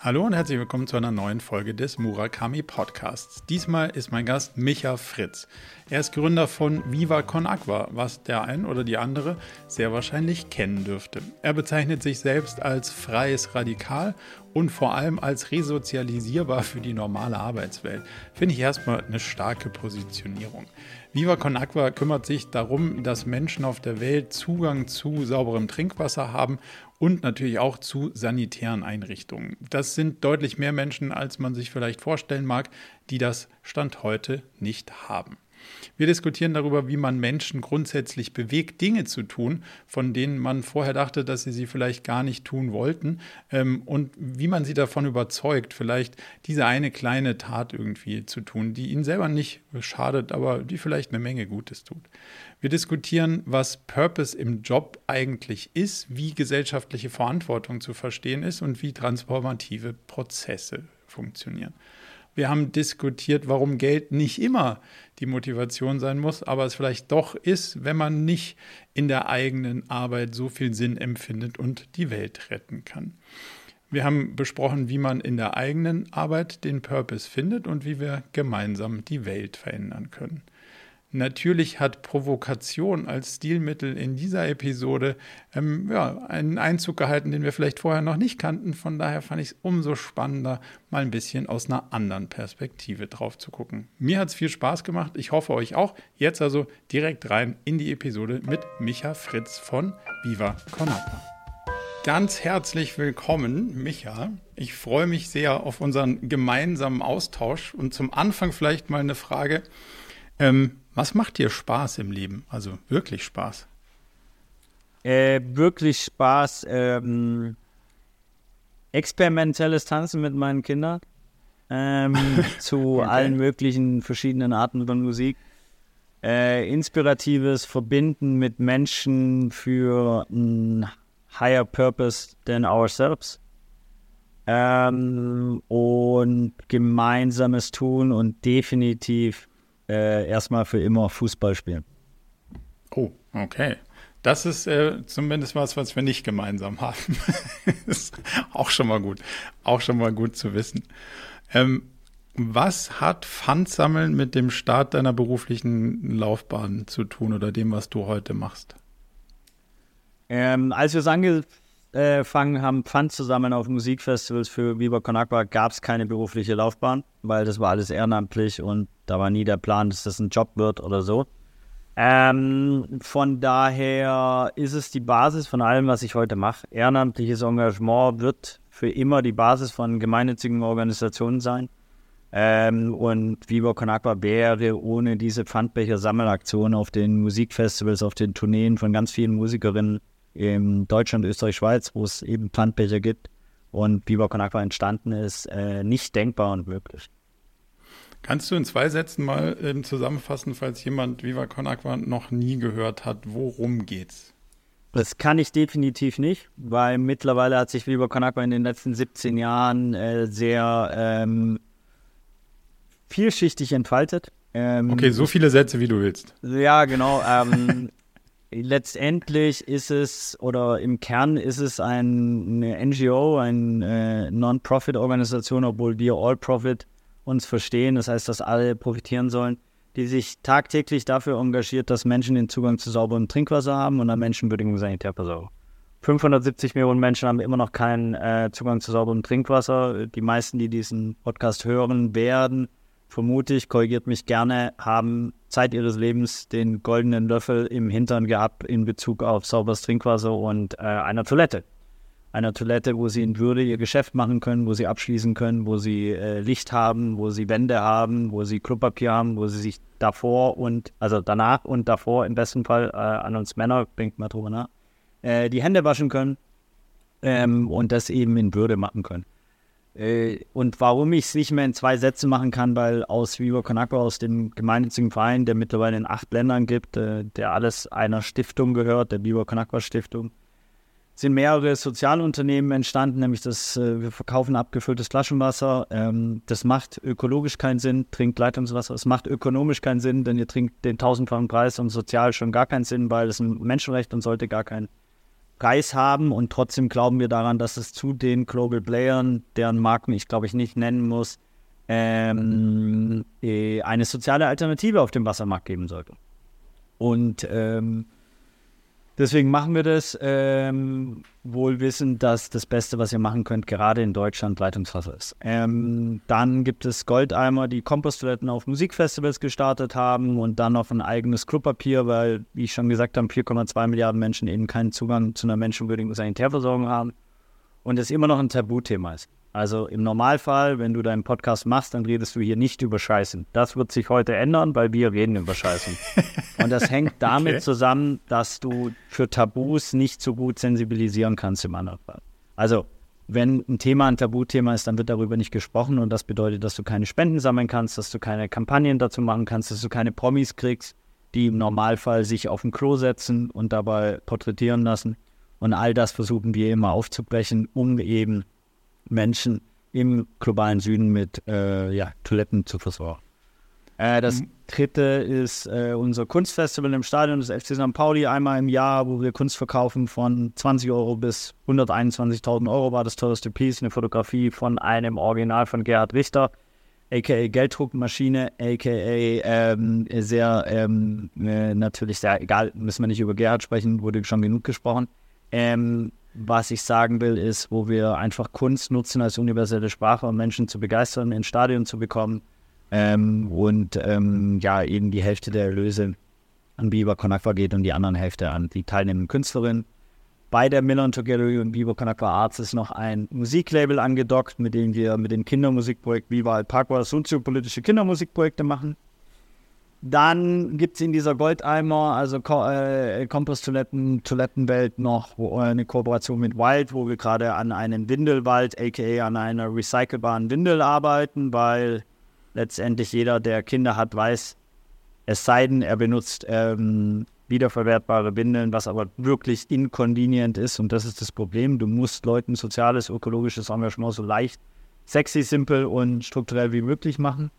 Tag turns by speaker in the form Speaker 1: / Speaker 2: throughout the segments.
Speaker 1: Hallo und herzlich willkommen zu einer neuen Folge des Murakami Podcasts. Diesmal ist mein Gast Micha Fritz. Er ist Gründer von Viva Con Aqua, was der ein oder die andere sehr wahrscheinlich kennen dürfte. Er bezeichnet sich selbst als freies Radikal und vor allem als resozialisierbar für die normale Arbeitswelt. Finde ich erstmal eine starke Positionierung. Viva Con Aqua kümmert sich darum, dass Menschen auf der Welt Zugang zu sauberem Trinkwasser haben und natürlich auch zu sanitären Einrichtungen. Das sind deutlich mehr Menschen, als man sich vielleicht vorstellen mag, die das Stand heute nicht haben. Wir diskutieren darüber, wie man Menschen grundsätzlich bewegt, Dinge zu tun, von denen man vorher dachte, dass sie sie vielleicht gar nicht tun wollten, ähm, und wie man sie davon überzeugt, vielleicht diese eine kleine Tat irgendwie zu tun, die ihnen selber nicht schadet, aber die vielleicht eine Menge Gutes tut. Wir diskutieren, was Purpose im Job eigentlich ist, wie gesellschaftliche Verantwortung zu verstehen ist und wie transformative Prozesse funktionieren. Wir haben diskutiert, warum Geld nicht immer die Motivation sein muss, aber es vielleicht doch ist, wenn man nicht in der eigenen Arbeit so viel Sinn empfindet und die Welt retten kann. Wir haben besprochen, wie man in der eigenen Arbeit den Purpose findet und wie wir gemeinsam die Welt verändern können. Natürlich hat Provokation als Stilmittel in dieser Episode ähm, ja, einen Einzug gehalten, den wir vielleicht vorher noch nicht kannten. Von daher fand ich es umso spannender, mal ein bisschen aus einer anderen Perspektive drauf zu gucken. Mir hat es viel Spaß gemacht. Ich hoffe euch auch. Jetzt also direkt rein in die Episode mit Micha Fritz von Viva Conapa. Ganz herzlich willkommen, Micha. Ich freue mich sehr auf unseren gemeinsamen Austausch und zum Anfang vielleicht mal eine Frage. Ähm, was macht dir Spaß im Leben? Also wirklich Spaß?
Speaker 2: Äh, wirklich Spaß. Ähm, experimentelles Tanzen mit meinen Kindern. Ähm, zu okay. allen möglichen verschiedenen Arten von Musik. Äh, inspiratives Verbinden mit Menschen für ein higher purpose than ourselves. Ähm, und gemeinsames Tun und definitiv äh, erstmal für immer Fußball spielen.
Speaker 1: Oh, okay. Das ist äh, zumindest was, was wir nicht gemeinsam haben. ist auch schon mal gut. Auch schon mal gut zu wissen. Ähm, was hat Pfandsammeln mit dem Start deiner beruflichen Laufbahn zu tun oder dem, was du heute machst?
Speaker 2: Ähm, als wir es ange angefangen haben, Pfand zu sammeln auf Musikfestivals für Viva Con Agua, gab es keine berufliche Laufbahn, weil das war alles ehrenamtlich und da war nie der Plan, dass das ein Job wird oder so. Ähm, von daher ist es die Basis von allem, was ich heute mache. Ehrenamtliches Engagement wird für immer die Basis von gemeinnützigen Organisationen sein. Ähm, und Viva Con Agua wäre ohne diese Pfandbecher-Sammelaktion auf den Musikfestivals, auf den Tourneen von ganz vielen Musikerinnen in Deutschland, Österreich, Schweiz, wo es eben Pfandbecher gibt und Viva Con Aqua entstanden ist, äh, nicht denkbar und möglich.
Speaker 1: Kannst du in zwei Sätzen mal ähm, zusammenfassen, falls jemand Viva Con Aqua noch nie gehört hat, worum geht's?
Speaker 2: Das kann ich definitiv nicht, weil mittlerweile hat sich Viva Con Aqua in den letzten 17 Jahren äh, sehr ähm, vielschichtig entfaltet.
Speaker 1: Ähm, okay, so viele Sätze, wie du willst.
Speaker 2: Ja, genau. Ähm, letztendlich ist es oder im Kern ist es ein, eine NGO, eine äh, Non-Profit-Organisation, obwohl wir All-Profit uns verstehen. Das heißt, dass alle profitieren sollen, die sich tagtäglich dafür engagiert, dass Menschen den Zugang zu sauberem Trinkwasser haben und an menschenwürdigem Sanitärversorgung. 570 Millionen Menschen haben immer noch keinen äh, Zugang zu sauberem Trinkwasser. Die meisten, die diesen Podcast hören werden, vermute ich, korrigiert mich gerne, haben Zeit ihres Lebens den goldenen Löffel im Hintern gehabt in Bezug auf sauberes Trinkwasser und äh, einer Toilette. Einer Toilette, wo sie in Würde ihr Geschäft machen können, wo sie abschließen können, wo sie äh, Licht haben, wo sie Wände haben, wo sie Klopapier haben, wo sie sich davor und, also danach und davor im besten Fall äh, an uns Männer, denkt mal drüber nach, äh, die Hände waschen können ähm, und das eben in Würde machen können. Äh, und warum ich es nicht mehr in zwei Sätzen machen kann, weil aus Viva Con Agua, aus dem gemeinnützigen Verein, der mittlerweile in acht Ländern gibt, äh, der alles einer Stiftung gehört, der Viva Con Agua Stiftung, sind mehrere Sozialunternehmen entstanden, nämlich das, äh, wir verkaufen abgefülltes Flaschenwasser. Ähm, das macht ökologisch keinen Sinn, trinkt Leitungswasser. Es macht ökonomisch keinen Sinn, denn ihr trinkt den tausendfachen Preis und sozial schon gar keinen Sinn, weil es ein Menschenrecht und sollte gar kein Preis haben und trotzdem glauben wir daran, dass es zu den Global Playern, deren Marken ich glaube ich nicht nennen muss, ähm, äh, eine soziale Alternative auf dem Wassermarkt geben sollte. Und ähm, deswegen machen wir das, ähm, wohl wissend, dass das Beste, was ihr machen könnt, gerade in Deutschland Leitungswasser ist. Ähm, dann gibt es Goldeimer, die Komposttoiletten auf Musikfestivals gestartet haben und dann auf ein eigenes Klopapier, weil, wie ich schon gesagt habe, 4,2 Milliarden Menschen eben keinen Zugang zu einer menschenwürdigen Sanitärversorgung haben und es immer noch ein Tabuthema ist. Also im Normalfall, wenn du deinen Podcast machst, dann redest du hier nicht über Scheißen. Das wird sich heute ändern, weil wir reden über Scheißen. Und das hängt damit okay. zusammen, dass du für Tabus nicht so gut sensibilisieren kannst im anderen Fall. Also wenn ein Thema ein Tabuthema ist, dann wird darüber nicht gesprochen und das bedeutet, dass du keine Spenden sammeln kannst, dass du keine Kampagnen dazu machen kannst, dass du keine Promis kriegst, die im Normalfall sich auf ein Klo setzen und dabei porträtieren lassen. Und all das versuchen wir immer aufzubrechen, um eben Menschen im globalen Süden mit äh, ja, Toiletten zu versorgen. Äh, das mhm. dritte ist äh, unser Kunstfestival im Stadion des FC St. Pauli einmal im Jahr, wo wir Kunst verkaufen von 20 Euro bis 121.000 Euro war das teuerste Piece, eine Fotografie von einem Original von Gerhard Richter, aka Gelddruckmaschine, aka ähm, sehr, ähm, äh, natürlich sehr, egal, müssen wir nicht über Gerhard sprechen, wurde schon genug gesprochen. Ähm, was ich sagen will, ist, wo wir einfach Kunst nutzen als universelle Sprache, um Menschen zu begeistern, ins Stadion zu bekommen. Ähm, und ähm, ja, eben die Hälfte der Erlöse an Biber Conakwa geht und die anderen Hälfte an die teilnehmenden Künstlerinnen. Bei der Millern Gallery und Biber Conakwa Arts ist noch ein Musiklabel angedockt, mit dem wir mit dem Kindermusikprojekt Viva Alpagua soziopolitische Kindermusikprojekte machen. Dann gibt es in dieser Goldeimer, also Ko äh, Komposttoiletten, Toilettenwelt noch wo, äh, eine Kooperation mit Wild, wo wir gerade an einem Windelwald, aka an einer recycelbaren Windel arbeiten, weil letztendlich jeder, der Kinder hat, weiß, es sei denn, er benutzt ähm, wiederverwertbare Windeln, was aber wirklich inconvenient ist. Und das ist das Problem. Du musst Leuten soziales, ökologisches Engagement so leicht, sexy, simpel und strukturell wie möglich machen.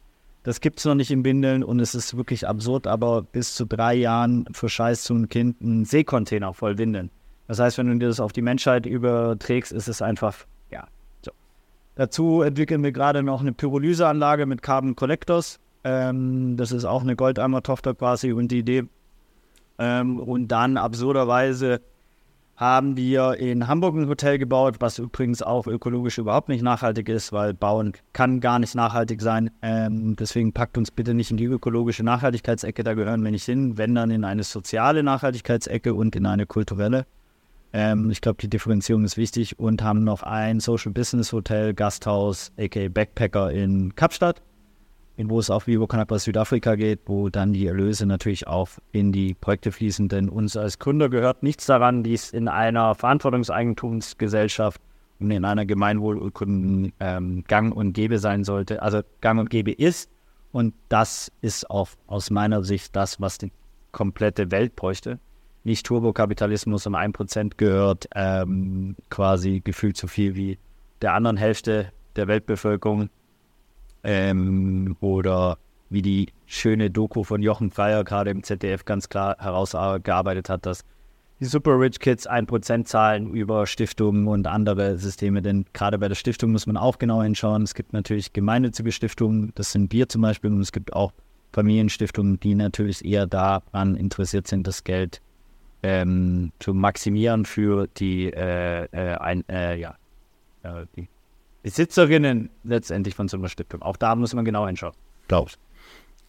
Speaker 2: Das gibt es noch nicht in Windeln und es ist wirklich absurd, aber bis zu drei Jahren verscheißt so ein Kind einen Seekontainer voll Windeln. Das heißt, wenn du dir das auf die Menschheit überträgst, ist es einfach, ja, so. Dazu entwickeln wir gerade noch eine Pyrolyseanlage mit Carbon Collectors. Ähm, das ist auch eine Goldeimer-Tochter quasi und die Idee. Ähm, und dann absurderweise haben wir in Hamburg ein Hotel gebaut, was übrigens auch ökologisch überhaupt nicht nachhaltig ist, weil Bauen kann gar nicht nachhaltig sein. Ähm, deswegen packt uns bitte nicht in die ökologische Nachhaltigkeitsecke, da gehören wir nicht hin, wenn dann in eine soziale Nachhaltigkeitsecke und in eine kulturelle. Ähm, ich glaube, die Differenzierung ist wichtig und haben noch ein Social Business Hotel, Gasthaus, aka Backpacker in Kapstadt wo es auch wie Wokanapa Südafrika geht, wo dann die Erlöse natürlich auch in die Projekte fließen. Denn uns als Gründer gehört nichts daran, dies in einer Verantwortungseigentumsgesellschaft und in einer Gemeinwohlurkunden ähm, gang und gäbe sein sollte, also gang und gäbe ist. Und das ist auch aus meiner Sicht das, was die komplette Welt bräuchte. Nicht Turbokapitalismus um ein Prozent gehört ähm, quasi gefühlt so viel wie der anderen Hälfte der Weltbevölkerung ähm, oder wie die schöne Doku von Jochen Freier gerade im ZDF ganz klar herausgearbeitet hat, dass die Super Rich Kids 1% zahlen über Stiftungen und andere Systeme. Denn gerade bei der Stiftung muss man auch genau hinschauen. Es gibt natürlich gemeinnützige Stiftungen, das sind wir zum Beispiel, und es gibt auch Familienstiftungen, die natürlich eher daran interessiert sind, das Geld ähm, zu maximieren für die, äh, äh, ein, äh, ja, äh, die Besitzerinnen letztendlich von so einer Stiftung. Auch da muss man genau hinschauen,
Speaker 1: glaube ich.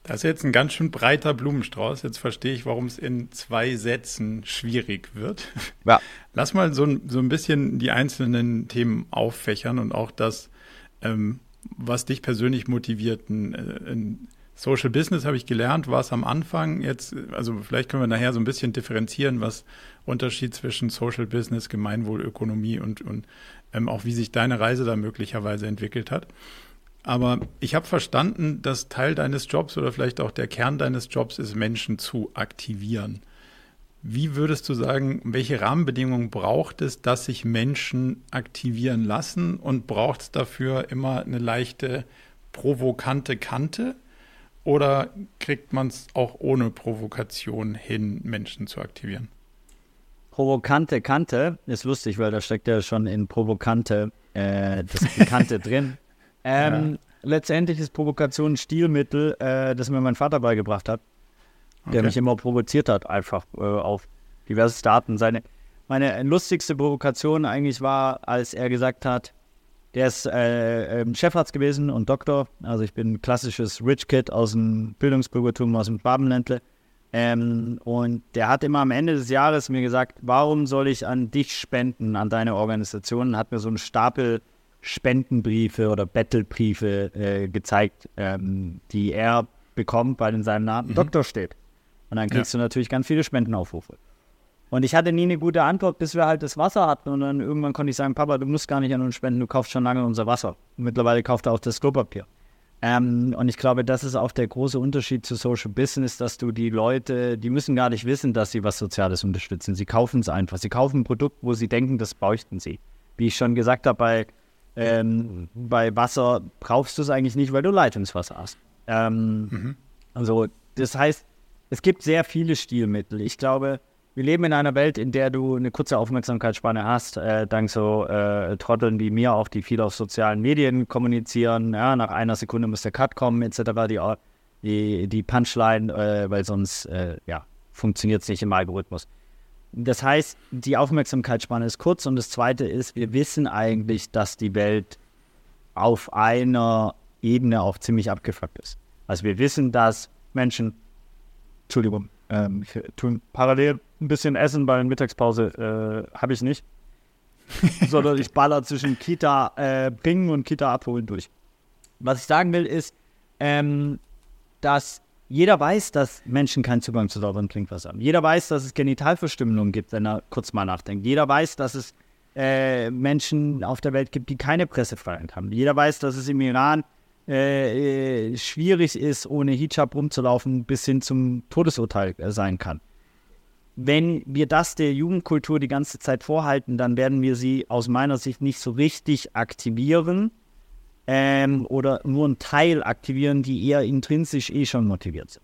Speaker 1: Das ist jetzt ein ganz schön breiter Blumenstrauß. Jetzt verstehe ich, warum es in zwei Sätzen schwierig wird. Ja. Lass mal so, so ein bisschen die einzelnen Themen auffächern und auch das, ähm, was dich persönlich motiviert. Ein, äh, ein Social Business habe ich gelernt, war es am Anfang. Jetzt, also vielleicht können wir nachher so ein bisschen differenzieren, was Unterschied zwischen Social Business, Gemeinwohlökonomie und, und ähm, auch wie sich deine Reise da möglicherweise entwickelt hat. Aber ich habe verstanden, dass Teil deines Jobs oder vielleicht auch der Kern deines Jobs ist, Menschen zu aktivieren. Wie würdest du sagen, welche Rahmenbedingungen braucht es, dass sich Menschen aktivieren lassen und braucht es dafür immer eine leichte provokante Kante? Oder kriegt man es auch ohne Provokation hin, Menschen zu aktivieren?
Speaker 2: Provokante Kante ist lustig, weil da steckt ja schon in provokante äh, das Pikante drin. Ähm, ja. Letztendlich ist Provokation ein Stilmittel, äh, das mir mein Vater beigebracht hat, der okay. mich immer provoziert hat, einfach äh, auf diverse Staaten. Seine, meine lustigste Provokation eigentlich war, als er gesagt hat, der ist äh, ähm, Chefarzt gewesen und Doktor. Also ich bin ein klassisches Rich Kid aus dem Bildungsbürgertum, aus dem Babenländle. Ähm, und der hat immer am Ende des Jahres mir gesagt, warum soll ich an dich spenden, an deine Organisation? Und hat mir so einen Stapel Spendenbriefe oder Battlebriefe äh, gezeigt, ähm, die er bekommt, weil in seinem Namen mhm. Doktor steht. Und dann kriegst ja. du natürlich ganz viele Spendenaufrufe. Und ich hatte nie eine gute Antwort, bis wir halt das Wasser hatten. Und dann irgendwann konnte ich sagen, Papa, du musst gar nicht an uns spenden, du kaufst schon lange unser Wasser. Und mittlerweile kauft er auch das Klopapier. Ähm, und ich glaube, das ist auch der große Unterschied zu Social Business, dass du die Leute, die müssen gar nicht wissen, dass sie was Soziales unterstützen. Sie kaufen es einfach. Sie kaufen ein Produkt, wo sie denken, das bräuchten sie. Wie ich schon gesagt habe, bei, ähm, bei Wasser kaufst du es eigentlich nicht, weil du Leitungswasser hast. Ähm, mhm. Also, das heißt, es gibt sehr viele Stilmittel. Ich glaube, wir leben in einer Welt, in der du eine kurze Aufmerksamkeitsspanne hast, äh, dank so äh, Trotteln wie mir auch, die viel auf sozialen Medien kommunizieren. Ja, nach einer Sekunde muss der Cut kommen, etc. Die, die, die Punchline, äh, weil sonst äh, ja, funktioniert es nicht im Algorithmus. Das heißt, die Aufmerksamkeitsspanne ist kurz und das Zweite ist, wir wissen eigentlich, dass die Welt auf einer Ebene auch ziemlich abgefuckt ist. Also wir wissen, dass Menschen, Entschuldigung, ähm, ich tue parallel ein bisschen essen, weil Mittagspause äh, habe ich nicht. Sondern ich baller zwischen Kita äh, bringen und Kita abholen durch. Was ich sagen will, ist, ähm, dass jeder weiß, dass Menschen keinen Zugang zu sauberem Trinkwasser haben. Jeder weiß, dass es Genitalverstümmelungen gibt, wenn er kurz mal nachdenkt. Jeder weiß, dass es äh, Menschen auf der Welt gibt, die keine Pressefreiheit haben. Jeder weiß, dass es im Iran äh, äh schwierig ist, ohne Hijab rumzulaufen, bis hin zum Todesurteil äh, sein kann wenn wir das der Jugendkultur die ganze Zeit vorhalten, dann werden wir sie aus meiner Sicht nicht so richtig aktivieren ähm, oder nur einen Teil aktivieren, die eher intrinsisch eh schon motiviert sind.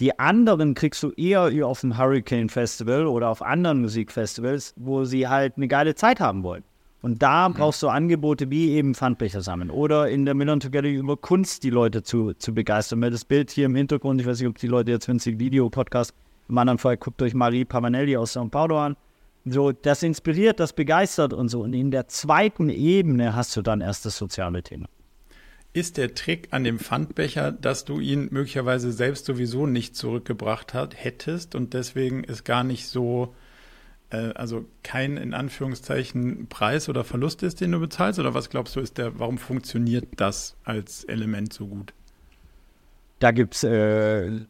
Speaker 2: Die anderen kriegst du eher auf dem Hurricane Festival oder auf anderen Musikfestivals, wo sie halt eine geile Zeit haben wollen. Und da mhm. brauchst du Angebote wie eben Pfandbecher sammeln oder in der Million Together über Kunst die Leute zu, zu begeistern. Weil das Bild hier im Hintergrund, ich weiß nicht, ob die Leute jetzt, wenn sie Video-Podcast im anderen Fall guckt euch Marie Pavanelli aus São Paulo an. So, das inspiriert, das begeistert und so. Und in der zweiten Ebene hast du dann erst das soziale Thema.
Speaker 1: Ist der Trick an dem Pfandbecher, dass du ihn möglicherweise selbst sowieso nicht zurückgebracht hat, hättest und deswegen ist gar nicht so, also kein in Anführungszeichen Preis oder Verlust ist, den du bezahlst? Oder was glaubst du, ist der, warum funktioniert das als Element so gut?
Speaker 2: Da gibt es äh,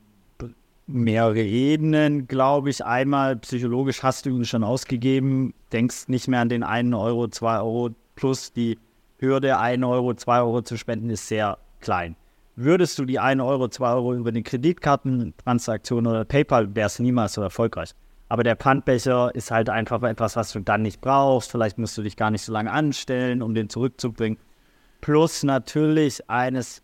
Speaker 2: mehrere Ebenen, glaube ich. Einmal psychologisch hast du ihn schon ausgegeben, denkst nicht mehr an den einen Euro, zwei Euro plus die Hürde, ein Euro, zwei Euro zu spenden, ist sehr klein. Würdest du die 1 Euro, 2 Euro über eine Kreditkartentransaktion oder PayPal, wärst du niemals so erfolgreich. Aber der Pfandbecher ist halt einfach etwas, was du dann nicht brauchst. Vielleicht musst du dich gar nicht so lange anstellen, um den zurückzubringen. Plus natürlich eines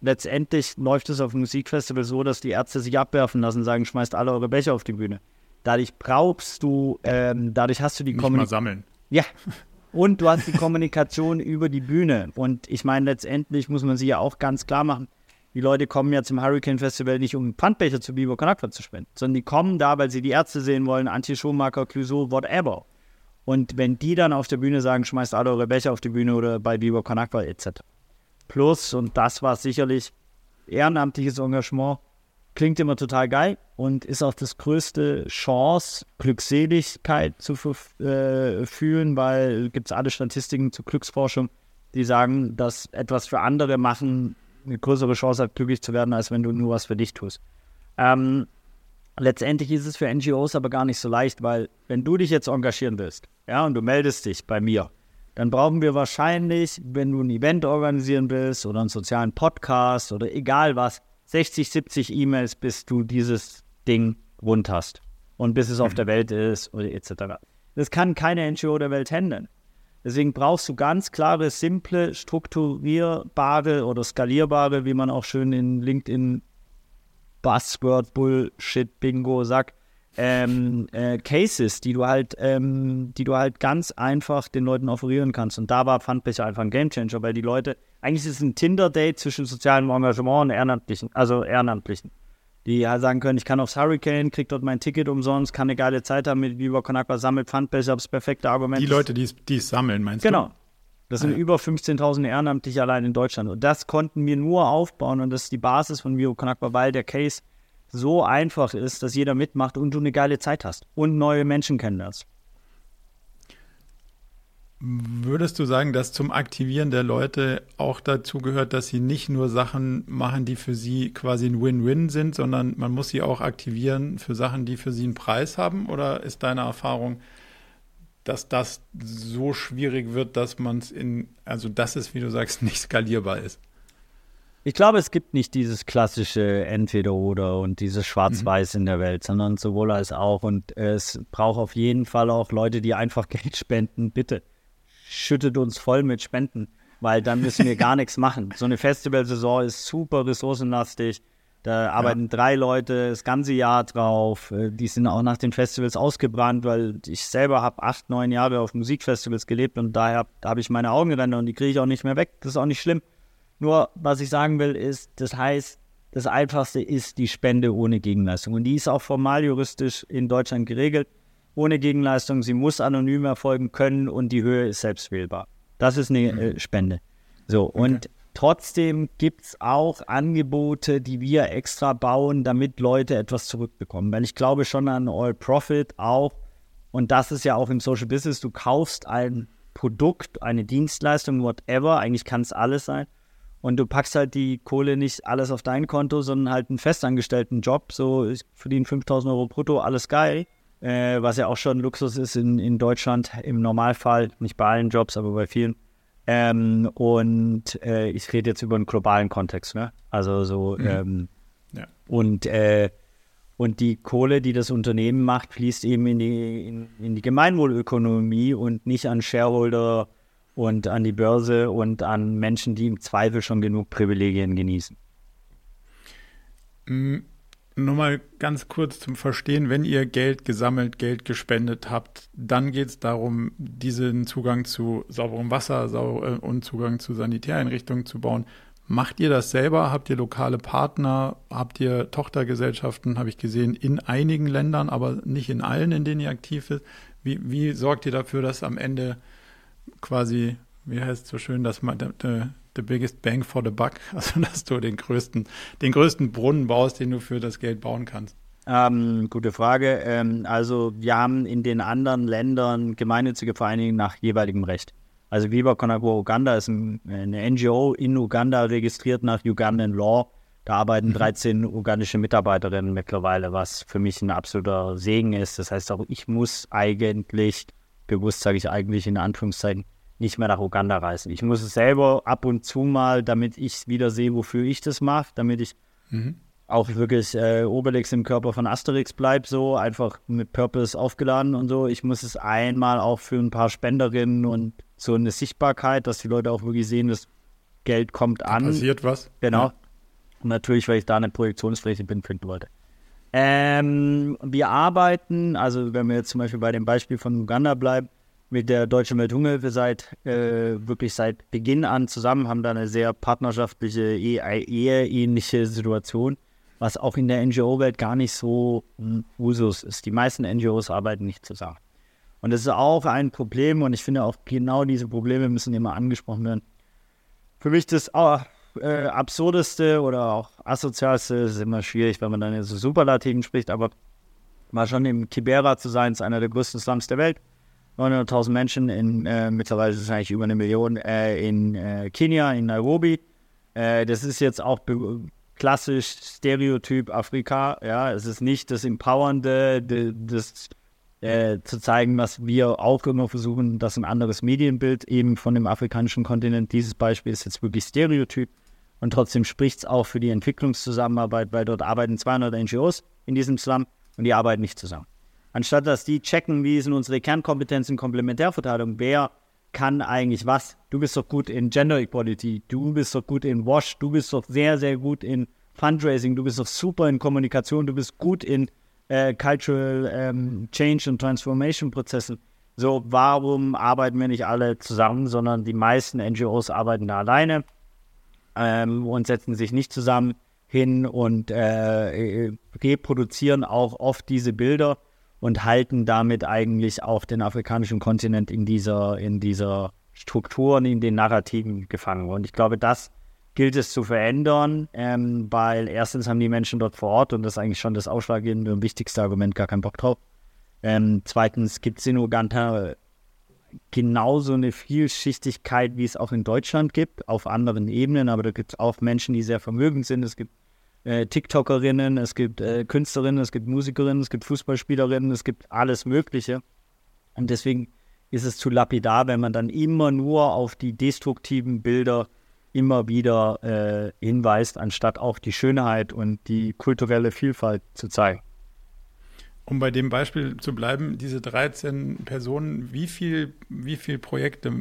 Speaker 2: letztendlich läuft es auf dem Musikfestival so, dass die Ärzte sich abwerfen lassen, und sagen, schmeißt alle eure Becher auf die Bühne. Dadurch brauchst du, ähm, dadurch hast du die
Speaker 1: Kommunikation. sammeln.
Speaker 2: Ja. Und du hast die Kommunikation über die Bühne. Und ich meine, letztendlich muss man sich ja auch ganz klar machen, die Leute kommen ja zum Hurricane Festival nicht, um Pfandbecher zu Bibo Conakwa zu spenden, sondern die kommen da, weil sie die Ärzte sehen wollen, Antje Schumacher, Clouseau, whatever. Und wenn die dann auf der Bühne sagen, schmeißt alle eure Becher auf die Bühne oder bei Bibo Conakwa etc. Plus, und das war sicherlich ehrenamtliches Engagement, klingt immer total geil und ist auch das größte Chance, Glückseligkeit zu äh, fühlen, weil gibt es alle Statistiken zur Glücksforschung, die sagen, dass etwas für andere machen eine größere Chance hat, glücklich zu werden, als wenn du nur was für dich tust. Ähm, letztendlich ist es für NGOs aber gar nicht so leicht, weil wenn du dich jetzt engagieren willst, ja, und du meldest dich bei mir, dann brauchen wir wahrscheinlich, wenn du ein Event organisieren willst oder einen sozialen Podcast oder egal was, 60, 70 E-Mails, bis du dieses Ding rund hast und bis es auf der Welt ist oder etc. Das kann keine NGO der Welt handeln. Deswegen brauchst du ganz klare, simple, strukturierbare oder skalierbare, wie man auch schön in LinkedIn Buzzword Bullshit Bingo sagt, ähm, äh, Cases, die du halt, ähm, die du halt ganz einfach den Leuten offerieren kannst. Und da war Pfandbecher einfach ein Gamechanger, weil die Leute, eigentlich ist es ein Tinder-Date zwischen sozialem Engagement und Ehrenamtlichen, also Ehrenamtlichen. Die halt sagen können, ich kann aufs Hurricane, krieg dort mein Ticket umsonst, kann eine geile Zeit haben mit Viva Conakwa, sammelt Pfandbecher, das perfekte Argument.
Speaker 1: Die Leute, die es sammeln, meinst
Speaker 2: genau.
Speaker 1: du?
Speaker 2: Genau. Das sind ah, ja. über 15.000 Ehrenamtliche allein in Deutschland. Und das konnten wir nur aufbauen und das ist die Basis von Viva Conakwa, weil der Case so einfach ist, dass jeder mitmacht und du eine geile Zeit hast und neue Menschen kennenlernst.
Speaker 1: Würdest du sagen, dass zum Aktivieren der Leute auch dazu gehört, dass sie nicht nur Sachen machen, die für sie quasi ein Win-Win sind, sondern man muss sie auch aktivieren für Sachen, die für sie einen Preis haben? Oder ist deine Erfahrung, dass das so schwierig wird, dass man es in, also dass es, wie du sagst, nicht skalierbar ist?
Speaker 2: Ich glaube, es gibt nicht dieses klassische Entweder-Oder und dieses Schwarz-Weiß mhm. in der Welt, sondern sowohl als auch. Und es braucht auf jeden Fall auch Leute, die einfach Geld spenden. Bitte schüttet uns voll mit Spenden, weil dann müssen wir gar nichts machen. So eine Festivalsaison ist super ressourcenlastig. Da arbeiten ja. drei Leute das ganze Jahr drauf. Äh, die sind auch nach den Festivals ausgebrannt, weil ich selber habe acht, neun Jahre auf Musikfestivals gelebt und daher habe ich meine Augenränder und die kriege ich auch nicht mehr weg. Das ist auch nicht schlimm. Nur, was ich sagen will, ist, das heißt, das Einfachste ist die Spende ohne Gegenleistung. Und die ist auch formal juristisch in Deutschland geregelt. Ohne Gegenleistung, sie muss anonym erfolgen können und die Höhe ist selbst wählbar. Das ist eine äh, Spende. So, okay. und trotzdem gibt es auch Angebote, die wir extra bauen, damit Leute etwas zurückbekommen. Weil ich glaube schon an All Profit auch. Und das ist ja auch im Social Business. Du kaufst ein Produkt, eine Dienstleistung, whatever. Eigentlich kann es alles sein und du packst halt die Kohle nicht alles auf dein Konto, sondern halt einen festangestellten Job. So, ich verdiene 5000 Euro brutto, alles geil. Äh, was ja auch schon Luxus ist in, in Deutschland im Normalfall. Nicht bei allen Jobs, aber bei vielen. Ähm, und äh, ich rede jetzt über einen globalen Kontext, ne? Also so, mhm. ähm, ja. und, äh, und die Kohle, die das Unternehmen macht, fließt eben in die, in, in die Gemeinwohlökonomie und nicht an Shareholder und an die Börse und an Menschen, die im Zweifel schon genug Privilegien genießen.
Speaker 1: Mm, nur mal ganz kurz zum Verstehen, wenn ihr Geld gesammelt, Geld gespendet habt, dann geht es darum, diesen Zugang zu sauberem Wasser äh, und Zugang zu Sanitäreinrichtungen zu bauen. Macht ihr das selber? Habt ihr lokale Partner? Habt ihr Tochtergesellschaften, habe ich gesehen, in einigen Ländern, aber nicht in allen, in denen ihr aktiv ist? Wie, wie sorgt ihr dafür, dass am Ende quasi, wie heißt es so schön, dass man the, biggest bang for the buck, also dass du den größten, den größten Brunnen baust, den du für das Geld bauen kannst?
Speaker 2: Ähm, gute Frage. Ähm, also wir haben in den anderen Ländern gemeinnützige Vereinigungen nach jeweiligem Recht. Also Viva Conagua Uganda ist ein, eine NGO in Uganda registriert nach Ugandan Law. Da arbeiten mhm. 13 ugandische Mitarbeiterinnen mittlerweile, was für mich ein absoluter Segen ist. Das heißt auch, ich muss eigentlich bewusst sage ich eigentlich in Anführungszeichen, nicht mehr nach Uganda reisen. Ich muss es selber ab und zu mal, damit ich wieder sehe, wofür ich das mache, damit ich mhm. auch wirklich äh, Obelix im Körper von Asterix bleibe, so einfach mit Purpose aufgeladen und so. Ich muss es einmal auch für ein paar Spenderinnen und so eine Sichtbarkeit, dass die Leute auch wirklich sehen, das Geld kommt an.
Speaker 1: Da passiert was.
Speaker 2: Genau. Ja. Und natürlich, weil ich da eine Projektionsfläche bin die Leute. Ähm, wir arbeiten, also wenn wir jetzt zum Beispiel bei dem Beispiel von Uganda bleiben, mit der Deutschen Welthungerhilfe seit äh, wirklich seit Beginn an zusammen, haben da eine sehr partnerschaftliche, eheähnliche Situation, was auch in der NGO-Welt gar nicht so Usus ist. Die meisten NGOs arbeiten nicht zusammen. Und das ist auch ein Problem und ich finde auch genau diese Probleme müssen immer angesprochen werden. Für mich das oh, äh, absurdeste oder auch asozialste, ist immer schwierig, wenn man dann so Superlativen spricht, aber mal schon im Kibera zu sein, ist einer der größten Slums der Welt. 900.000 Menschen, in, äh, mittlerweile ist es eigentlich über eine Million, äh, in äh, Kenia, in Nairobi. Äh, das ist jetzt auch klassisch Stereotyp Afrika. Ja, es ist nicht das Empowernde, das äh, zu zeigen, was wir auch immer versuchen, das ein anderes Medienbild eben von dem afrikanischen Kontinent. Dieses Beispiel ist jetzt wirklich Stereotyp. Und trotzdem spricht es auch für die Entwicklungszusammenarbeit, weil dort arbeiten 200 NGOs in diesem Slum und die arbeiten nicht zusammen. Anstatt dass die checken, wie sind unsere Kernkompetenzen Komplementärverteilung, wer kann eigentlich was. Du bist doch gut in Gender Equality, du bist doch gut in Wash, du bist doch sehr, sehr gut in Fundraising, du bist doch super in Kommunikation, du bist gut in äh, Cultural ähm, Change und Transformation Prozessen. So, warum arbeiten wir nicht alle zusammen, sondern die meisten NGOs arbeiten da alleine ähm, und setzen sich nicht zusammen hin und äh, reproduzieren auch oft diese Bilder und halten damit eigentlich auch den afrikanischen Kontinent in dieser, in dieser Struktur und in den Narrativen gefangen. Und ich glaube, das gilt es zu verändern, ähm, weil erstens haben die Menschen dort vor Ort, und das ist eigentlich schon das ausschlaggebende und wichtigste Argument, gar keinen Bock drauf. Ähm, zweitens gibt es in Uganda genauso eine Vielschichtigkeit, wie es auch in Deutschland gibt, auf anderen Ebenen, aber da gibt es auch Menschen, die sehr vermögend sind. Es gibt äh, TikTokerinnen, es gibt äh, Künstlerinnen, es gibt Musikerinnen, es gibt Fußballspielerinnen, es gibt alles Mögliche. Und deswegen ist es zu lapidar, wenn man dann immer nur auf die destruktiven Bilder immer wieder äh, hinweist, anstatt auch die Schönheit und die kulturelle Vielfalt zu zeigen.
Speaker 1: Um bei dem Beispiel zu bleiben, diese 13 Personen, wie viel, wie viel Projekte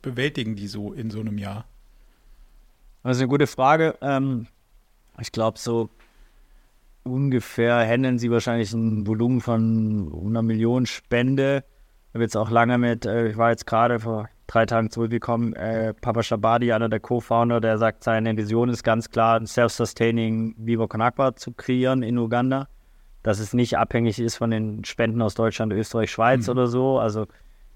Speaker 1: bewältigen die so in so einem Jahr?
Speaker 2: Das ist eine gute Frage. Ähm, ich glaube, so ungefähr handeln sie wahrscheinlich ein Volumen von einer Million Spende. Ich habe jetzt auch lange mit, äh, ich war jetzt gerade vor drei Tagen zurückgekommen, äh, Papa Shabadi, einer der Co-Founder, der sagt, seine Vision ist ganz klar, ein self-sustaining Vivo Conakwa zu kreieren in Uganda dass es nicht abhängig ist von den Spenden aus Deutschland, Österreich, Schweiz mhm. oder so. Also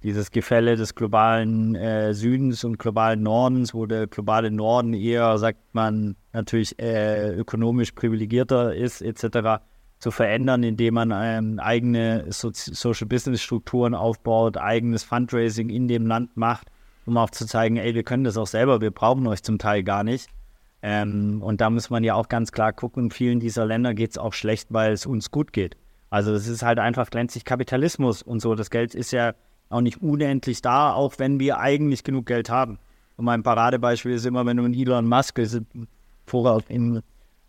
Speaker 2: dieses Gefälle des globalen äh, Südens und globalen Nordens, wo der globale Norden eher, sagt man, natürlich äh, ökonomisch privilegierter ist, etc., zu verändern, indem man ähm, eigene so Social Business Strukturen aufbaut, eigenes Fundraising in dem Land macht, um auch zu zeigen, ey, wir können das auch selber, wir brauchen euch zum Teil gar nicht. Ähm, und da muss man ja auch ganz klar gucken, in vielen dieser Länder geht es auch schlecht, weil es uns gut geht. Also es ist halt einfach glänzlich Kapitalismus und so. Das Geld ist ja auch nicht unendlich da, auch wenn wir eigentlich genug Geld haben. Und mein Paradebeispiel ist immer, wenn du einen Elon Musk, vorher in,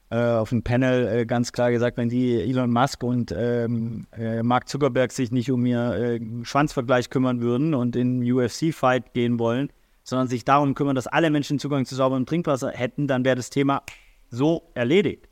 Speaker 2: äh, auf dem Panel äh, ganz klar gesagt, wenn die Elon Musk und ähm, äh, Mark Zuckerberg sich nicht um ihr äh, Schwanzvergleich kümmern würden und in UFC-Fight gehen wollen, sondern sich darum kümmern, dass alle Menschen Zugang zu sauberem Trinkwasser hätten, dann wäre das Thema so erledigt.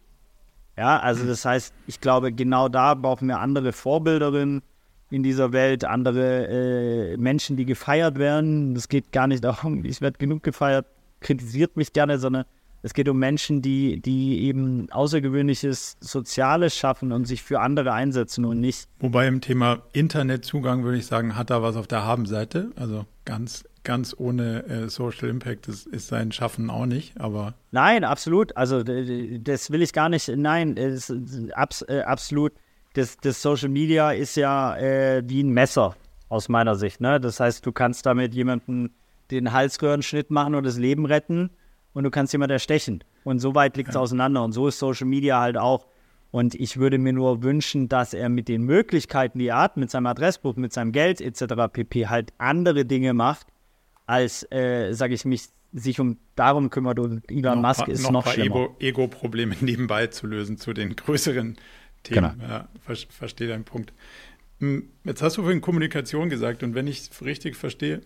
Speaker 2: Ja, also das heißt, ich glaube, genau da brauchen wir andere Vorbilderinnen in dieser Welt, andere äh, Menschen, die gefeiert werden. Es geht gar nicht darum, ich werde genug gefeiert, kritisiert mich gerne, sondern es geht um Menschen, die, die eben außergewöhnliches Soziales schaffen und sich für andere einsetzen und nicht.
Speaker 1: Wobei im Thema Internetzugang würde ich sagen, hat da was auf der Habenseite. Also ganz ganz ohne äh, Social Impact ist, ist, sein Schaffen auch nicht, aber.
Speaker 2: Nein, absolut. Also das will ich gar nicht. Nein, abs, äh, absolut. Das, das, Social Media ist ja äh, wie ein Messer aus meiner Sicht. Ne? Das heißt, du kannst damit jemanden den Halsröhrenschnitt machen und das Leben retten und du kannst jemanden erstechen. Und so weit liegt es ja. auseinander. Und so ist Social Media halt auch. Und ich würde mir nur wünschen, dass er mit den Möglichkeiten, die er hat, mit seinem Adressbuch, mit seinem Geld etc. pp. halt andere Dinge macht, als, äh, sage ich mich, sich um darum kümmert und Elon noch Musk ist noch, noch schlimmer.
Speaker 1: Ego-Probleme nebenbei zu lösen zu den größeren Themen. Genau. Ja, ver verstehe deinen Punkt. Hm, jetzt hast du vorhin Kommunikation gesagt und wenn ich es richtig verstehe,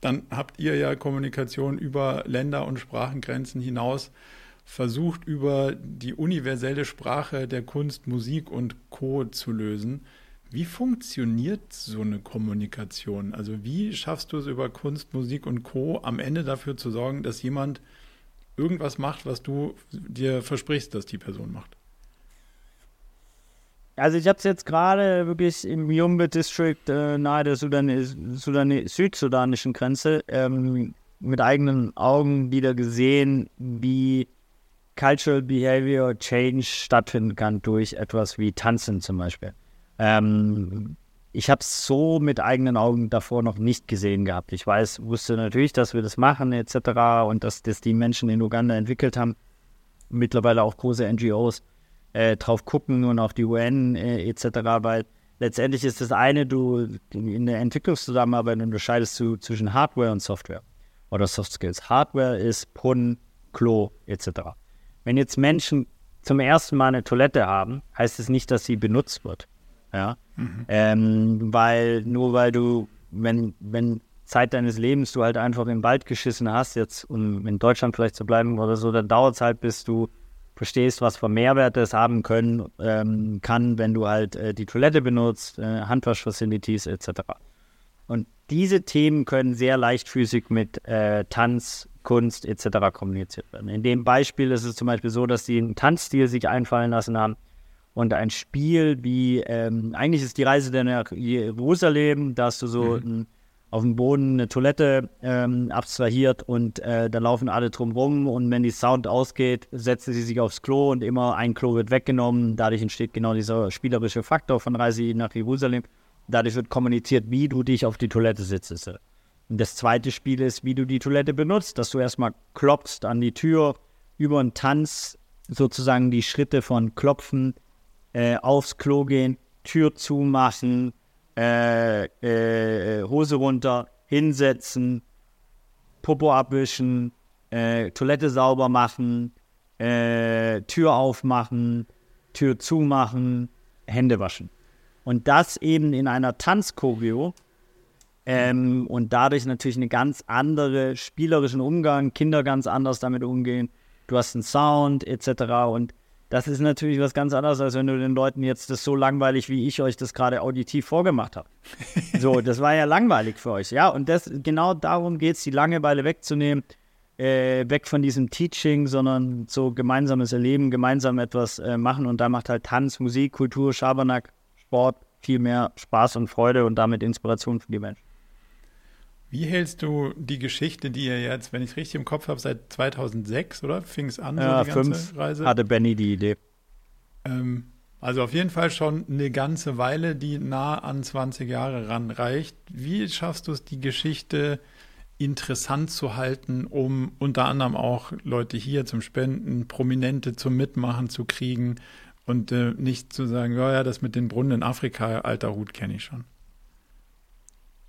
Speaker 1: dann habt ihr ja Kommunikation über Länder- und Sprachengrenzen hinaus versucht, über die universelle Sprache der Kunst, Musik und Co. zu lösen. Wie funktioniert so eine Kommunikation? Also wie schaffst du es über Kunst, Musik und Co am Ende dafür zu sorgen, dass jemand irgendwas macht, was du dir versprichst, dass die Person macht?
Speaker 2: Also ich habe es jetzt gerade wirklich im Yumbe District äh, nahe der Sudan Sudan südsudanischen Grenze ähm, mit eigenen Augen wieder gesehen, wie Cultural Behavior Change stattfinden kann durch etwas wie Tanzen zum Beispiel. Ähm, ich habe es so mit eigenen Augen davor noch nicht gesehen gehabt. Ich weiß, wusste natürlich, dass wir das machen etc. und dass das die Menschen in Uganda entwickelt haben. Mittlerweile auch große NGOs äh, drauf gucken und auch die UN äh, etc. Weil letztendlich ist das eine, du in der Entwicklungszusammenarbeit unterscheidest du zwischen Hardware und Software oder Soft Skills. Hardware ist Brunnen, Klo etc. Wenn jetzt Menschen zum ersten Mal eine Toilette haben, heißt es nicht, dass sie benutzt wird. Ja. Mhm. Ähm, weil nur weil du, wenn, wenn Zeit deines Lebens du halt einfach im Wald geschissen hast, jetzt um in Deutschland vielleicht zu bleiben oder so, dann dauert es halt, bis du verstehst, was für Mehrwerte es haben können, ähm, kann, wenn du halt äh, die Toilette benutzt, äh, Handwaschfacilities etc. Und diese Themen können sehr leichtfüßig mit äh, Tanz, Kunst etc. kommuniziert werden. In dem Beispiel ist es zum Beispiel so, dass sie einen Tanzstil sich einfallen lassen haben und ein Spiel wie, ähm, eigentlich ist die Reise nach Jerusalem, da hast du so mhm. ein auf dem Boden eine Toilette ähm, abstrahiert und äh, da laufen alle drum rum und wenn die Sound ausgeht, setzen sie sich aufs Klo und immer ein Klo wird weggenommen. Dadurch entsteht genau dieser spielerische Faktor von Reise nach Jerusalem. Dadurch wird kommuniziert, wie du dich auf die Toilette sitzt. Und das zweite Spiel ist, wie du die Toilette benutzt, dass du erstmal klopfst an die Tür, über einen Tanz sozusagen die Schritte von Klopfen, äh, aufs Klo gehen, Tür zumachen, äh, äh, Hose runter, hinsetzen, Popo abwischen, äh, Toilette sauber machen, äh, Tür aufmachen, Tür zumachen, Hände waschen. Und das eben in einer Tanzchoreo ähm, und dadurch natürlich einen ganz anderen spielerischen Umgang, Kinder ganz anders damit umgehen. Du hast einen Sound etc. Und das ist natürlich was ganz anderes, als wenn du den Leuten jetzt das so langweilig, wie ich euch das gerade auditiv vorgemacht habe. So, das war ja langweilig für euch, ja. Und das, genau darum geht es, die Langeweile wegzunehmen, äh, weg von diesem Teaching, sondern so gemeinsames Erleben, gemeinsam etwas äh, machen. Und da macht halt Tanz, Musik, Kultur, Schabernack, Sport viel mehr Spaß und Freude und damit Inspiration für die Menschen.
Speaker 1: Wie hältst du die Geschichte, die ihr jetzt, wenn ich es richtig im Kopf habe, seit 2006, oder? Fing es an,
Speaker 2: ja, so die ganze fünf Reise? hatte Benny die Idee.
Speaker 1: Ähm, also auf jeden Fall schon eine ganze Weile, die nah an 20 Jahre ranreicht. Wie schaffst du es, die Geschichte interessant zu halten, um unter anderem auch Leute hier zum Spenden, Prominente zum Mitmachen zu kriegen und äh, nicht zu sagen, ja, ja, das mit den Brunnen in Afrika, alter Hut kenne ich schon.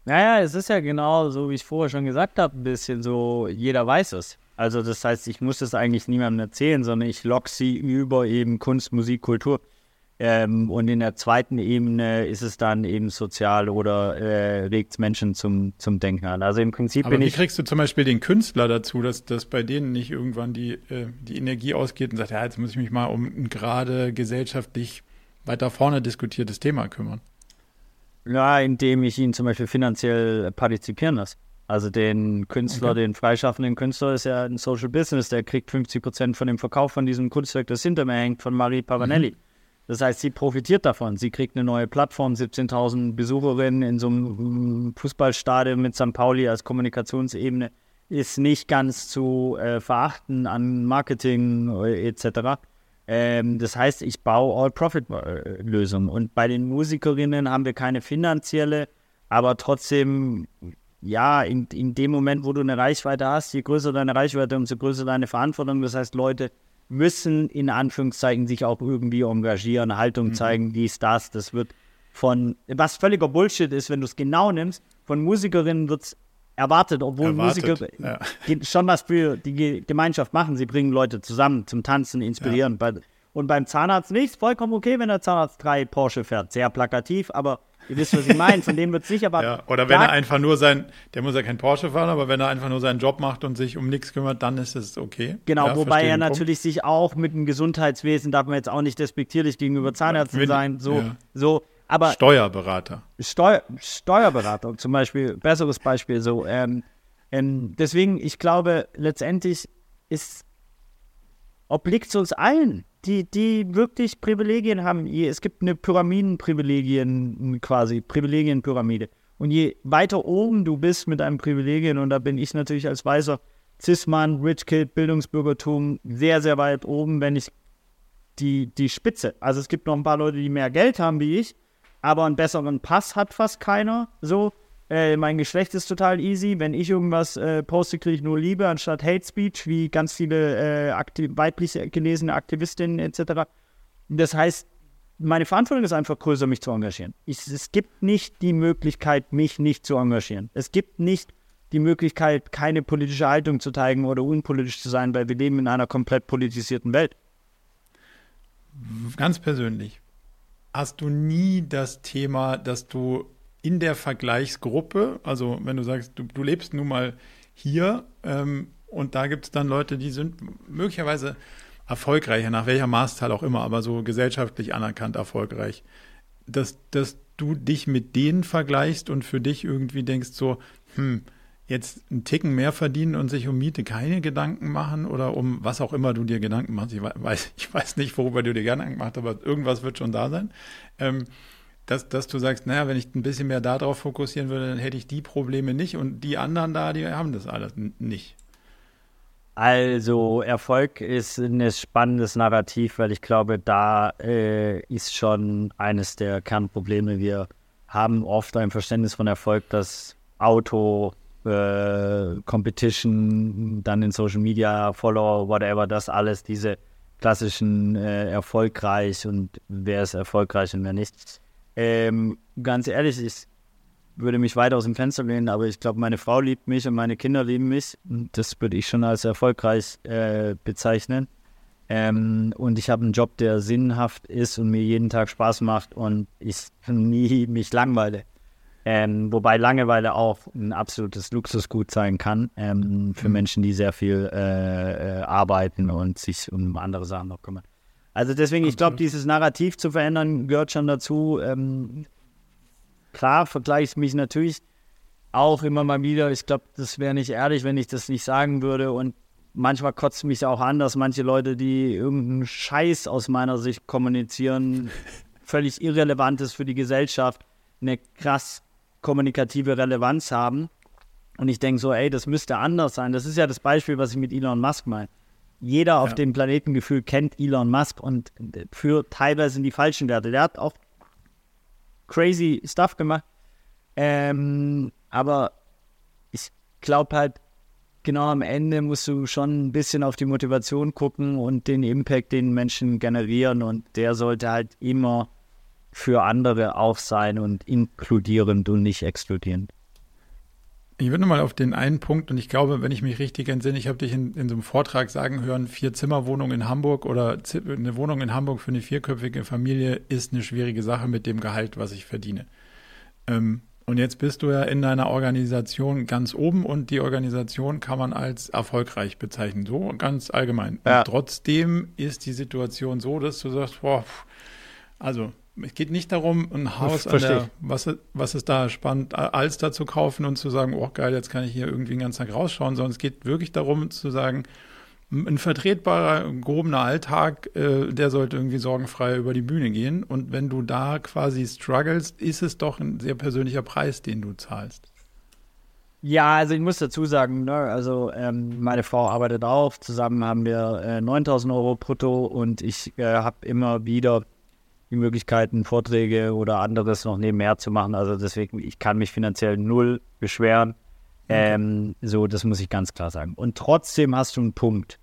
Speaker 2: Naja, es ist ja genau so, wie ich vorher schon gesagt habe, ein bisschen so, jeder weiß es. Also das heißt, ich muss es eigentlich niemandem erzählen, sondern ich lock sie über eben Kunst, Musik, Kultur. Ähm, und in der zweiten Ebene ist es dann eben sozial oder äh, regt Menschen zum, zum Denken an. Also im Prinzip
Speaker 1: Aber
Speaker 2: bin
Speaker 1: wie
Speaker 2: ich.
Speaker 1: Wie kriegst du zum Beispiel den Künstler dazu, dass, dass bei denen nicht irgendwann die, äh, die Energie ausgeht und sagt, ja, jetzt muss ich mich mal um ein gerade gesellschaftlich weiter vorne diskutiertes Thema kümmern?
Speaker 2: Ja, indem ich ihn zum Beispiel finanziell partizipieren lasse. Also den Künstler, okay. den freischaffenden Künstler ist ja ein Social Business, der kriegt 50 Prozent von dem Verkauf von diesem Kunstwerk, das hinter mir hängt, von Marie Pavanelli. Mhm. Das heißt, sie profitiert davon. Sie kriegt eine neue Plattform, 17.000 Besucherinnen in so einem Fußballstadion mit St. Pauli als Kommunikationsebene ist nicht ganz zu äh, verachten an Marketing äh, etc. Ähm, das heißt, ich baue All-Profit-Lösungen. Und bei den Musikerinnen haben wir keine finanzielle, aber trotzdem, ja, in, in dem Moment, wo du eine Reichweite hast, je größer deine Reichweite, umso größer deine Verantwortung. Das heißt, Leute müssen in Anführungszeichen sich auch irgendwie engagieren, Haltung mhm. zeigen, dies, das. Das wird von, was völliger Bullshit ist, wenn du es genau nimmst, von Musikerinnen wird es erwartet, obwohl erwartet, Musiker ja. schon was für die Gemeinschaft machen. Sie bringen Leute zusammen zum Tanzen, inspirieren. Ja. Und beim Zahnarzt nicht. Vollkommen okay, wenn der Zahnarzt drei Porsche fährt. Sehr plakativ, aber ihr wisst, was ich meine. Von dem wird es nicht aber.
Speaker 1: Ja, oder wenn er einfach nur sein, der muss ja kein Porsche fahren, aber wenn er einfach nur seinen Job macht und sich um nichts kümmert, dann ist es okay.
Speaker 2: Genau, wobei er natürlich sich auch mit dem Gesundheitswesen, darf man jetzt auch nicht despektierlich gegenüber Zahnärzten sein, so, so aber
Speaker 1: Steuerberater.
Speaker 2: Steu Steuerberater zum Beispiel, besseres Beispiel so. Ähm, ähm, deswegen, ich glaube, letztendlich ist, obliegt es uns allen, die, die wirklich Privilegien haben. Es gibt eine Pyramidenprivilegien quasi, Privilegienpyramide. Und je weiter oben du bist mit deinen Privilegien, und da bin ich natürlich als weißer Cis-Mann, Rich Kid, Bildungsbürgertum sehr, sehr weit oben, wenn ich die, die Spitze. Also es gibt noch ein paar Leute, die mehr Geld haben wie ich, aber einen besseren Pass hat fast keiner. So, äh, mein Geschlecht ist total easy. Wenn ich irgendwas äh, poste, kriege ich nur Liebe anstatt Hate Speech, wie ganz viele äh, weiblich gelesene Aktivistinnen etc. Das heißt, meine Verantwortung ist einfach größer, mich zu engagieren. Ich, es gibt nicht die Möglichkeit, mich nicht zu engagieren. Es gibt nicht die Möglichkeit, keine politische Haltung zu zeigen oder unpolitisch zu sein, weil wir leben in einer komplett politisierten Welt.
Speaker 1: Ganz persönlich, hast du nie das Thema, dass du in der Vergleichsgruppe, also wenn du sagst, du, du lebst nun mal hier ähm, und da gibt es dann Leute, die sind möglicherweise erfolgreicher, nach welcher Maßzahl auch immer, aber so gesellschaftlich anerkannt erfolgreich, dass, dass du dich mit denen vergleichst und für dich irgendwie denkst so, hm, jetzt einen Ticken mehr verdienen und sich um Miete keine Gedanken machen oder um was auch immer du dir Gedanken machst. Ich weiß, ich weiß nicht, worüber du dir Gedanken machst, aber irgendwas wird schon da sein. Ähm, dass, dass du sagst, naja, wenn ich ein bisschen mehr darauf fokussieren würde, dann hätte ich die Probleme nicht und die anderen da, die haben das alles nicht.
Speaker 2: Also Erfolg ist ein spannendes Narrativ, weil ich glaube, da äh, ist schon eines der Kernprobleme. Wir haben oft ein Verständnis von Erfolg, dass Auto, äh, Competition, dann in Social Media, Follower, whatever, das alles, diese klassischen äh, erfolgreich und wer ist erfolgreich und wer nicht. Ähm, ganz ehrlich, ich würde mich weit aus dem Fenster lehnen, aber ich glaube, meine Frau liebt mich und meine Kinder lieben mich. Das würde ich schon als erfolgreich äh, bezeichnen. Ähm, und ich habe einen Job, der sinnhaft ist und mir jeden Tag Spaß macht und ich nie mich langweile. Ähm, wobei Langeweile auch ein absolutes Luxusgut sein kann ähm, für mhm. Menschen, die sehr viel äh, äh, arbeiten und sich um andere Sachen noch kümmern. Also deswegen, ich glaube, dieses Narrativ zu verändern gehört schon dazu. Ähm, klar vergleiche ich mich natürlich auch immer mal wieder. Ich glaube, das wäre nicht ehrlich, wenn ich das nicht sagen würde. Und manchmal kotzt mich auch an, dass manche Leute, die irgendeinen Scheiß aus meiner Sicht kommunizieren, völlig irrelevant ist für die Gesellschaft, eine krass kommunikative Relevanz haben. Und ich denke so, ey, das müsste anders sein. Das ist ja das Beispiel, was ich mit Elon Musk meine. Jeder auf ja. dem Planetengefühl kennt Elon Musk und für teilweise in die falschen Werte. Der hat auch crazy Stuff gemacht. Ähm, aber ich glaube halt, genau am Ende musst du schon ein bisschen auf die Motivation gucken und den Impact, den Menschen generieren. Und der sollte halt immer für andere auch sein und inkludierend und nicht exkludierend.
Speaker 1: Ich würde mal auf den einen Punkt, und ich glaube, wenn ich mich richtig entsinne, ich habe dich in, in so einem Vortrag sagen hören, vier Zimmerwohnung in Hamburg oder eine Wohnung in Hamburg für eine vierköpfige Familie ist eine schwierige Sache mit dem Gehalt, was ich verdiene. Ähm, und jetzt bist du ja in deiner Organisation ganz oben und die Organisation kann man als erfolgreich bezeichnen, so ganz allgemein. Ja. Trotzdem ist die Situation so, dass du sagst, boah, also es geht nicht darum, ein Haus an der, was, was ist da spannend, Alster zu kaufen und zu sagen, oh geil, jetzt kann ich hier irgendwie den ganzen Tag rausschauen, sondern es geht wirklich darum zu sagen, ein vertretbarer, gehobener Alltag, äh, der sollte irgendwie sorgenfrei über die Bühne gehen. Und wenn du da quasi strugglest, ist es doch ein sehr persönlicher Preis, den du zahlst.
Speaker 2: Ja, also ich muss dazu sagen, ne, also ähm, meine Frau arbeitet auch, zusammen haben wir äh, 9000 Euro brutto und ich äh, habe immer wieder die Möglichkeiten, Vorträge oder anderes noch nebenher zu machen. Also deswegen, ich kann mich finanziell null beschweren. Okay. Ähm, so, das muss ich ganz klar sagen. Und trotzdem hast du einen Punkt,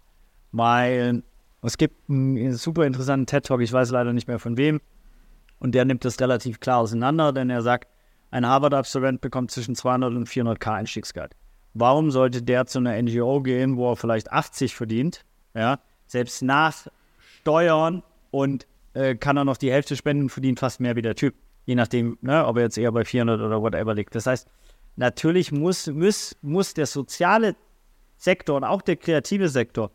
Speaker 2: weil es gibt einen super interessanten TED-Talk, ich weiß leider nicht mehr von wem, und der nimmt das relativ klar auseinander, denn er sagt, ein Harvard-Absolvent bekommt zwischen 200 und 400k Einstiegsgeld. Warum sollte der zu einer NGO gehen, wo er vielleicht 80 verdient, ja, selbst nach Steuern und äh, kann er noch die Hälfte spenden, verdient fast mehr wie der Typ. Je nachdem, ne, ob er jetzt eher bei 400 oder whatever liegt. Das heißt, natürlich muss, muss, muss der soziale Sektor und auch der kreative Sektor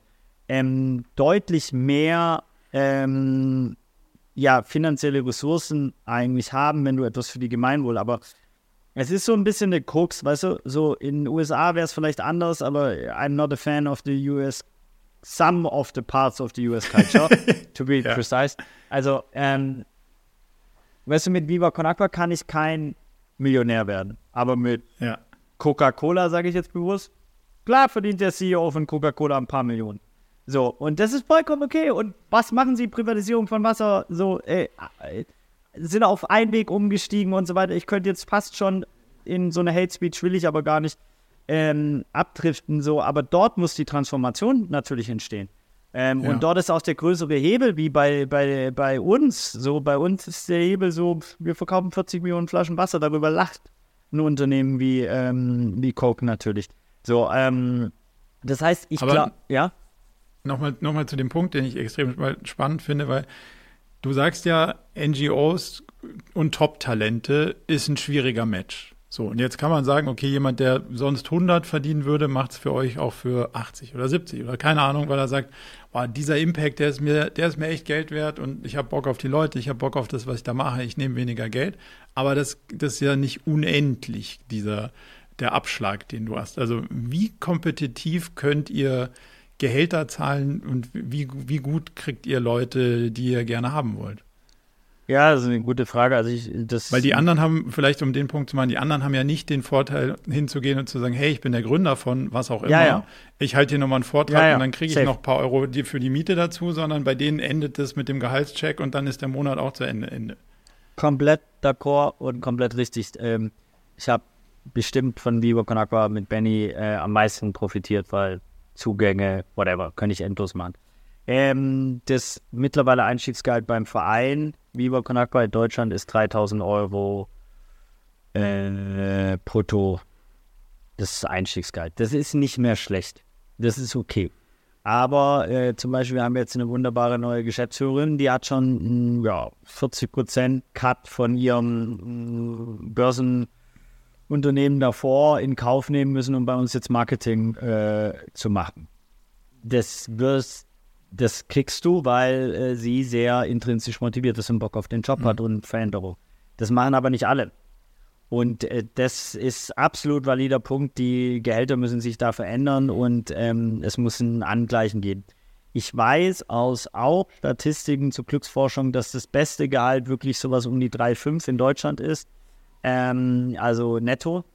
Speaker 2: ähm, deutlich mehr ähm, ja, finanzielle Ressourcen eigentlich haben, wenn du etwas für die Gemeinwohl. Aber es ist so ein bisschen der Krux, weißt du, so in den USA wäre es vielleicht anders, aber I'm not a fan of the US some of the parts of the US culture, to be ja. precise. Also, ähm, weißt du, mit Viva Con Aqua kann ich kein Millionär werden. Aber mit ja. Coca-Cola, sage ich jetzt bewusst, klar verdient der CEO von Coca-Cola ein paar Millionen. So, und das ist vollkommen okay. Und was machen sie? Privatisierung von Wasser, so, ey, äh, sind auf Einweg umgestiegen und so weiter. Ich könnte jetzt fast schon in so eine Hate Speech, will ich aber gar nicht ähm, abdriften, so, aber dort muss die Transformation natürlich entstehen. Ähm, ja. Und dort ist auch der größere Hebel, wie bei, bei, bei uns. So, bei uns ist der Hebel so, wir verkaufen 40 Millionen Flaschen Wasser, darüber lacht ein Unternehmen wie, ähm, wie Coke natürlich. So, ähm, das heißt, ich glaube, ja.
Speaker 1: Nochmal noch mal zu dem Punkt, den ich extrem spannend finde, weil du sagst ja, NGOs und Top-Talente ist ein schwieriger Match. So, und jetzt kann man sagen, okay, jemand, der sonst 100 verdienen würde, macht es für euch auch für 80 oder 70 oder keine Ahnung, weil er sagt, boah, dieser Impact, der ist mir, der ist mir echt Geld wert und ich habe Bock auf die Leute, ich habe Bock auf das, was ich da mache, ich nehme weniger Geld. Aber das, das ist ja nicht unendlich, dieser, der Abschlag, den du hast. Also wie kompetitiv könnt ihr Gehälter zahlen und wie, wie gut kriegt ihr Leute, die ihr gerne haben wollt?
Speaker 2: Ja, das ist eine gute Frage. Also ich, das
Speaker 1: Weil die anderen haben, vielleicht um den Punkt zu machen, die anderen haben ja nicht den Vorteil, hinzugehen und zu sagen, hey, ich bin der Gründer von was auch immer.
Speaker 2: Ja, ja.
Speaker 1: Ich halte hier nochmal einen Vortrag
Speaker 2: Ja,
Speaker 1: und dann kriege ich
Speaker 2: Safe.
Speaker 1: noch ein paar Euro für die Miete dazu, sondern bei denen endet es mit dem Gehaltscheck und dann ist der Monat auch zu Ende. Ende.
Speaker 2: komplett d'accord und komplett richtig. Ähm, ich habe bestimmt von Vivo Con Agua mit Benny äh, am meisten profitiert, weil Zugänge, whatever, kann ich endlos machen. Ähm, das mittlerweile Einstiegsgehalt beim Verein Vivo Con Agua in Deutschland ist 3000 Euro äh, brutto. Das ist Einstiegsgehalt. Das ist nicht mehr schlecht. Das ist okay. Aber äh, zum Beispiel, wir haben jetzt eine wunderbare neue Geschäftsführerin, die hat schon mh, ja, 40% Cut von ihrem mh, Börsenunternehmen davor in Kauf nehmen müssen, um bei uns jetzt Marketing äh, zu machen. Das, wirst, das kriegst du, weil äh, sie sehr intrinsisch motiviert ist und Bock auf den Job hat und Veränderung. Das machen aber nicht alle. Und äh, das ist absolut valider Punkt. Die Gehälter müssen sich da verändern und ähm, es muss ein Angleichen geben. Ich weiß aus auch Statistiken zur Glücksforschung, dass das beste Gehalt wirklich sowas um die 3,5 in Deutschland ist. Ähm, also netto,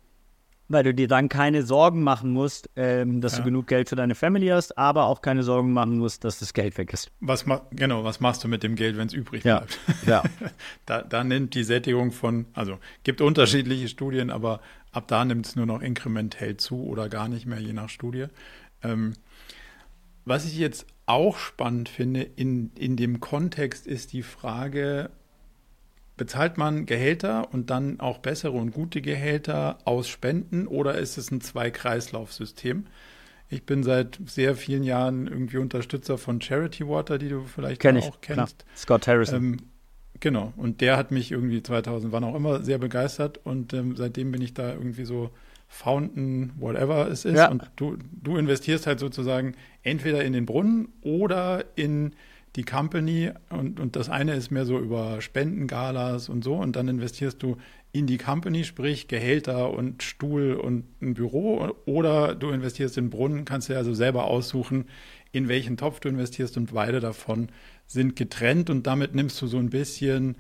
Speaker 2: weil du dir dann keine Sorgen machen musst, ähm, dass
Speaker 1: Ja.
Speaker 2: du genug Geld für deine Family hast, aber auch keine Sorgen machen musst, dass das Geld weg ist.
Speaker 1: Was genau, was machst du mit dem Geld, wenn es übrig
Speaker 2: Ja.
Speaker 1: bleibt?
Speaker 2: Ja.
Speaker 1: Da, da nimmt die Sättigung von, also gibt unterschiedliche Studien, aber ab da nimmt es nur noch inkrementell zu oder gar nicht mehr, je nach Studie. Ähm, was ich jetzt auch spannend finde in, in dem Kontext ist die Frage, bezahlt man Gehälter und dann auch bessere und gute Gehälter aus Spenden oder ist es ein Zwei-Kreislauf-System? Ich bin seit sehr vielen Jahren irgendwie Unterstützer von Charity Water, die du vielleicht
Speaker 2: Kenn ich.
Speaker 1: auch
Speaker 2: Klar.
Speaker 1: kennst.
Speaker 2: Scott Harrison.
Speaker 1: Ähm, genau, und der hat mich irgendwie 2000, wann auch immer, sehr begeistert und ähm, seitdem bin ich da irgendwie so Fountain, whatever es ist.
Speaker 2: Ja.
Speaker 1: Und du, du investierst halt sozusagen entweder in den Brunnen oder in die Company und, und das eine ist mehr so über Spendengalas und so und dann investierst du in die Company, sprich Gehälter und Stuhl und ein Büro oder du investierst in Brunnen, kannst dir also selber aussuchen, in welchen Topf du investierst und beide davon sind getrennt und damit nimmst du so ein bisschen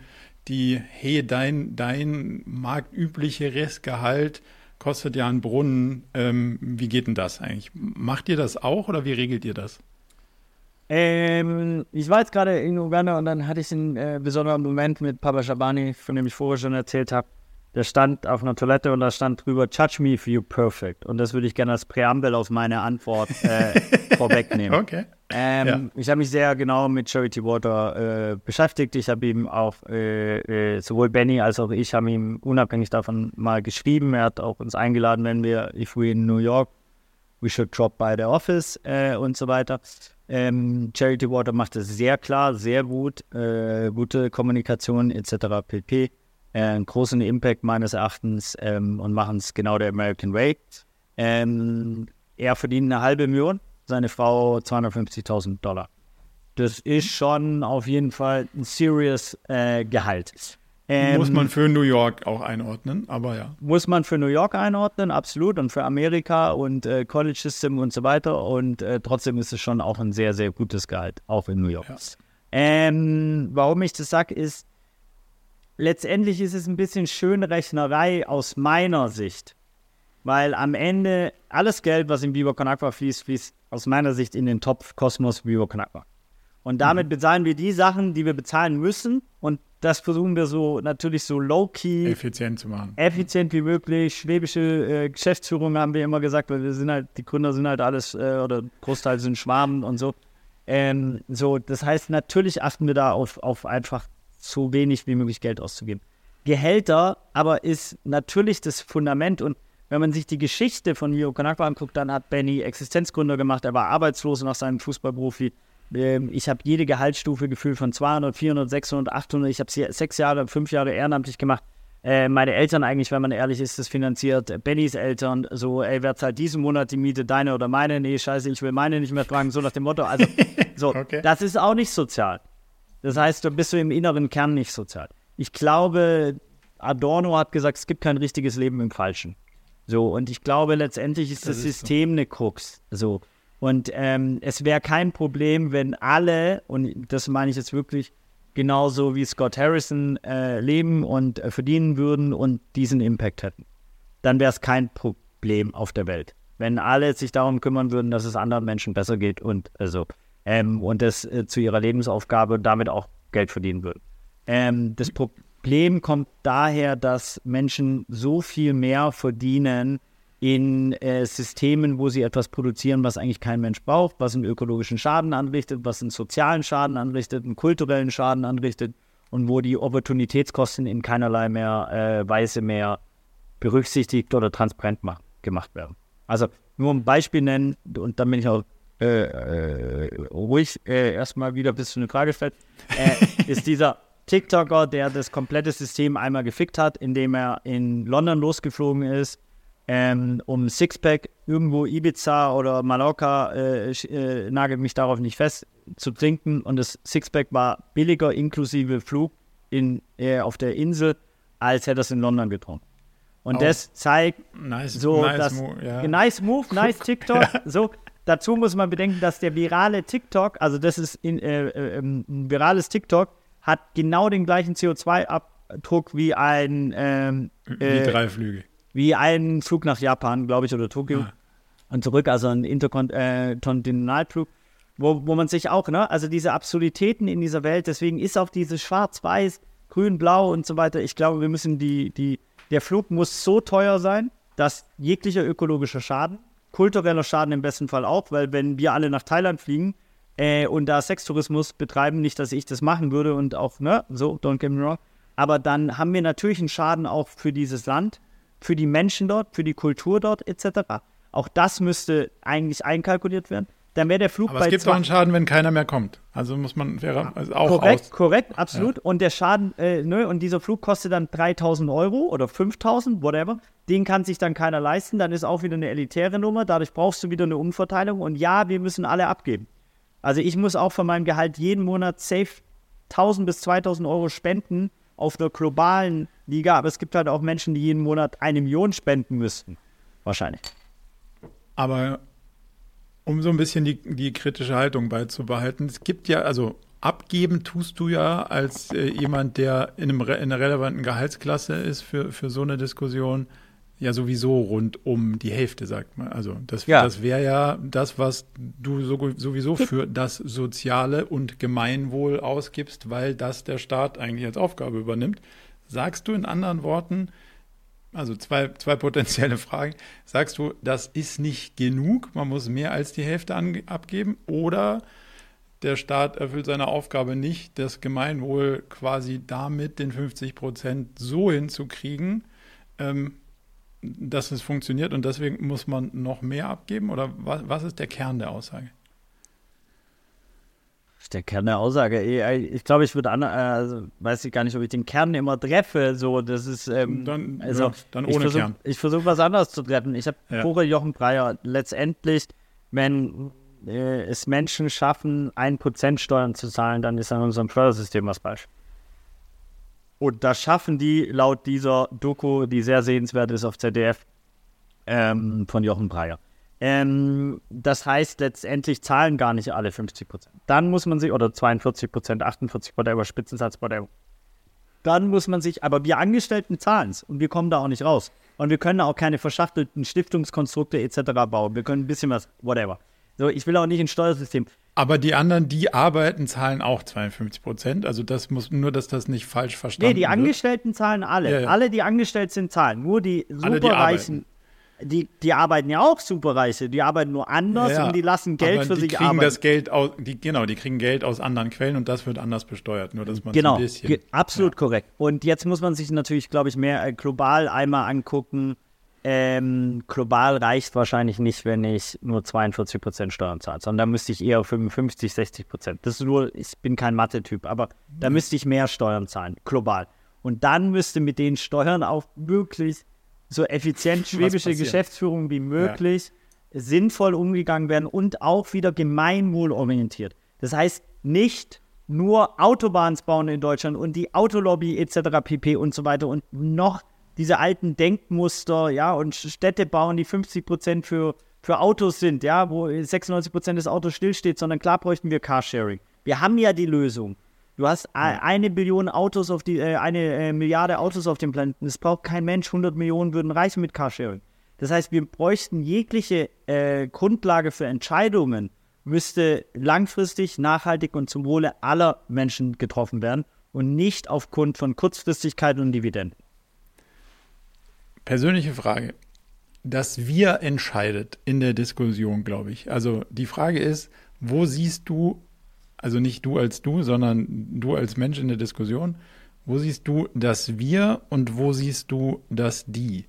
Speaker 1: die, hey, dein, dein marktüblicheres Gehalt kostet ja einen Brunnen. Ähm, wie geht denn das eigentlich? Macht ihr das auch oder wie regelt ihr das?
Speaker 2: Ähm, ich war jetzt gerade in Uganda und dann hatte ich einen äh, besonderen Moment mit Papa Shabani, von dem ich vorher schon erzählt habe. Der stand auf einer Toilette und da stand drüber, Judge me if you perfect. Und das würde ich gerne als Präambel auf meine Antwort äh, vorwegnehmen.
Speaker 1: Okay.
Speaker 2: Ähm,
Speaker 1: Ja.
Speaker 2: Ich habe mich sehr genau mit Charity Water äh, beschäftigt. Ich habe ihm auch, äh, äh, sowohl Benny als auch ich haben ihm unabhängig davon mal geschrieben. Er hat auch uns eingeladen, wenn wir, if we in New York, we should drop by the office äh, und so weiter. Ähm, Charity Water macht es sehr klar, sehr gut, äh, gute Kommunikation etc. pp. Äh, einen großen Impact meines Erachtens ähm, und machen es genau der American Way. Ähm, er verdient eine halbe Million, seine Frau 250.000 Dollar. Das ist schon auf jeden Fall ein serious äh, Gehalt. Ähm,
Speaker 1: Muss man für New York auch einordnen, aber ja.
Speaker 2: muss man für New York einordnen, absolut, und für Amerika und äh, College System und so weiter. Und äh, trotzdem ist es schon auch ein sehr, sehr gutes Gehalt, auch in New York.
Speaker 1: Ja.
Speaker 2: Ähm, warum ich das sage, ist, letztendlich ist es ein bisschen Schönrechnerei aus meiner Sicht. Weil am Ende alles Geld, was in Vivo Con Agua fließt, fließt aus meiner Sicht in den Topf Kosmos Vivo Con Agua. Und damit bezahlen wir die Sachen, die wir bezahlen müssen. Und das versuchen wir so natürlich so low-key
Speaker 1: Effizient zu machen.
Speaker 2: effizient wie möglich. Schwäbische äh, Geschäftsführung haben wir immer gesagt, weil wir sind halt, die Gründer sind halt alles, äh, oder Großteil sind Schwaben und so. Ähm, so, das heißt, natürlich achten wir da auf, auf einfach so wenig wie möglich Geld auszugeben. Gehälter aber ist natürlich das Fundament und wenn man sich die Geschichte von Mio Konakwa anguckt, dann hat Benny Existenzgründer gemacht, er war arbeitslos nach seinem Fußballprofi. Ähm, ich habe jede Gehaltsstufe gefühlt von 200, 400, 600, 800. Ich habe sie sechs Jahre, fünf Jahre ehrenamtlich gemacht. äh, meine Eltern eigentlich, wenn man ehrlich ist, das finanziert Bennys Eltern. So, ey, wer zahlt diesen Monat die Miete, deine oder meine? Nee, scheiße, ich will meine nicht mehr tragen, so nach dem Motto. Also, so, okay. das ist auch nicht sozial. Das heißt, du bist du im inneren Kern nicht sozial. Ich glaube, Adorno hat gesagt, es gibt kein richtiges Leben im Falschen. So, und ich glaube, letztendlich ist das, das ist System so. eine Krux. So. Und ähm, es wäre kein Problem, wenn alle, und das meine ich jetzt wirklich, genauso wie Scott Harrison äh, leben und äh, verdienen würden und diesen Impact hätten. Dann wäre es kein Problem auf der Welt. Wenn alle sich darum kümmern würden, dass es anderen Menschen besser geht und also ähm, und das äh, zu ihrer Lebensaufgabe und damit auch Geld verdienen würden. Ähm, das Problem kommt daher, dass Menschen so viel mehr verdienen, in äh, Systemen, wo sie etwas produzieren, was eigentlich kein Mensch braucht, was einen ökologischen Schaden anrichtet, was einen sozialen Schaden anrichtet, einen kulturellen Schaden anrichtet und wo die Opportunitätskosten in keinerlei mehr äh, Weise mehr berücksichtigt oder transparent ma- gemacht werden. Also nur ein Beispiel nennen und dann bin ich auch äh, äh ruhig äh, erstmal wieder bis zu eine Frage stellt, äh, ist dieser TikToker, der das komplette System einmal gefickt hat, indem er in London losgeflogen ist, ähm, um Sixpack irgendwo Ibiza oder Mallorca, äh, äh, nagelt mich darauf nicht fest, zu trinken. Und das Sixpack war billiger inklusive Flug in, äh, auf der Insel, als hätte er es in London getrunken. Und oh. das zeigt nice, so, nice dass, move, yeah. nice move, nice TikTok. ja. So, dazu muss man bedenken, dass der virale TikTok, also das ist in, äh, äh, ähm, ein virales TikTok, hat genau den gleichen CO2-Abdruck wie ein ähm,
Speaker 1: wie drei Flüge
Speaker 2: wie ein Flug nach Japan, glaube ich, oder Tokio ah. und zurück, also ein Interkontinentalflug, wo, wo man sich auch, ne, also diese Absurditäten in dieser Welt, deswegen ist auch dieses Schwarz-Weiß, Grün, Blau und so weiter. Ich glaube, wir müssen die, die, der Flug muss so teuer sein, dass jeglicher ökologischer Schaden, kultureller Schaden im besten Fall auch, weil wenn wir alle nach Thailand fliegen, äh, und da Sextourismus betreiben, nicht, dass ich das machen würde und auch, ne, so, don't get me wrong, aber dann haben wir natürlich einen Schaden auch für dieses Land für die Menschen dort, für die Kultur dort etc. Auch das müsste eigentlich einkalkuliert werden. Dann wäre der Flug
Speaker 1: Aber bei es gibt auch einen Schaden, wenn keiner mehr kommt. Also muss man wäre also auch
Speaker 2: korrekt,
Speaker 1: aus.
Speaker 2: korrekt, absolut. Ja. Und der Schaden, äh, ne, und dieser Flug kostet dann 3000 Euro oder 5000, whatever. Den kann sich dann keiner leisten. Dann ist auch wieder eine elitäre Nummer. Dadurch brauchst du wieder eine Umverteilung. Und ja, wir müssen alle abgeben. Also ich muss auch von meinem Gehalt jeden Monat safe 1000 bis 2000 Euro spenden auf einer globalen Liga, aber es gibt halt auch Menschen, die jeden Monat eine Million spenden müssten. Wahrscheinlich.
Speaker 1: Aber um so ein bisschen die, die kritische Haltung beizubehalten, es gibt ja, also abgeben tust du ja als äh, jemand, der in, einem, in einer relevanten Gehaltsklasse ist für, für so eine Diskussion, ja sowieso rund um die Hälfte, sagt man. Also das, ja. das wäre ja das, was du so, sowieso für das Soziale und Gemeinwohl ausgibst, weil das der Staat eigentlich als Aufgabe übernimmt. Sagst du in anderen Worten, also zwei, zwei potenzielle Fragen, sagst du, das ist nicht genug, man muss mehr als die Hälfte an, abgeben oder der Staat erfüllt seine Aufgabe nicht, das Gemeinwohl quasi damit den 50 Prozent so hinzukriegen, ähm, dass es funktioniert und deswegen muss man noch mehr abgeben? Oder was, was ist der Kern der Aussage?
Speaker 2: Der Kern der Aussage, ich glaube, ich würde, also weiß ich gar nicht, ob ich den Kern immer treffe. So, das ist, ähm,
Speaker 1: dann, also, ja, dann ohne
Speaker 2: ich versuch,
Speaker 1: Kern.
Speaker 2: Ich versuche was anderes zu treffen. Ich habe ja. Pure Jochen Breyer. Letztendlich, wenn äh, es Menschen schaffen, ein Prozent Steuern zu zahlen, dann ist an unserem Steuersystem was falsch. Und das schaffen die laut dieser Doku, die sehr sehenswert ist auf ZDF, ähm, von Jochen Breyer. Ähm, das heißt, letztendlich zahlen gar nicht alle 50 Prozent. Dann muss man sich, oder 42 Prozent, 48% whatever, Spitzensatz, whatever. Dann muss man sich, aber wir Angestellten zahlen es und wir kommen da auch nicht raus. Und wir können auch keine verschachtelten Stiftungskonstrukte etc. bauen. Wir können ein bisschen was, whatever. So, ich will auch nicht ein Steuersystem.
Speaker 1: Aber die anderen, die arbeiten, zahlen auch 52 Prozent. Also das muss nur, dass das nicht falsch verstanden wird.
Speaker 2: Nee, die Angestellten wird. zahlen alle. Ja, ja. Alle, die angestellt sind, zahlen. Nur die Superreichen, die, die, arbeiten ja auch Superreiche. Die arbeiten nur anders ja, und die lassen Geld für sich
Speaker 1: kriegen Das Geld aus, die, genau, die kriegen Geld aus anderen Quellen und das wird anders besteuert. Nur, dass man
Speaker 2: genau,
Speaker 1: ein bisschen.
Speaker 2: absolut korrekt. Und jetzt muss man sich natürlich, glaube ich, mehr äh, global einmal angucken ähm, global reicht wahrscheinlich nicht, wenn ich nur 42 Prozent Steuern zahle, sondern da müsste ich eher 55, 60 Prozent. Das ist nur, ich bin kein Mathe-Typ, aber da müsste ich mehr Steuern zahlen, global. Und dann müsste mit den Steuern auch wirklich so effizient schwäbische Geschäftsführung wie möglich ja. sinnvoll umgegangen werden und auch wieder gemeinwohlorientiert. Das heißt, nicht nur Autobahns bauen in Deutschland und die Autolobby etc. pp. und so weiter und noch diese alten Denkmuster, ja, und Städte bauen, die 50 Prozent für, für Autos sind, ja, wo 96 Prozent des Autos stillsteht, sondern klar bräuchten wir Carsharing. Wir haben ja die Lösung. Du hast ja. eine Billion Autos auf die, äh, eine äh, Milliarde Autos auf dem Planeten. Das braucht kein Mensch. 100 Millionen würden reichen mit Carsharing. Das heißt, wir bräuchten jegliche äh, Grundlage für Entscheidungen, müsste langfristig, nachhaltig und zum Wohle aller Menschen getroffen werden und nicht aufgrund von Kurzfristigkeit und Dividenden.
Speaker 1: Persönliche Frage. Das Wir entscheidet in der Diskussion, glaube ich. Also die Frage ist, wo siehst du, also nicht du als du, sondern du als Mensch in der Diskussion, wo siehst du das Wir und wo siehst du das Die?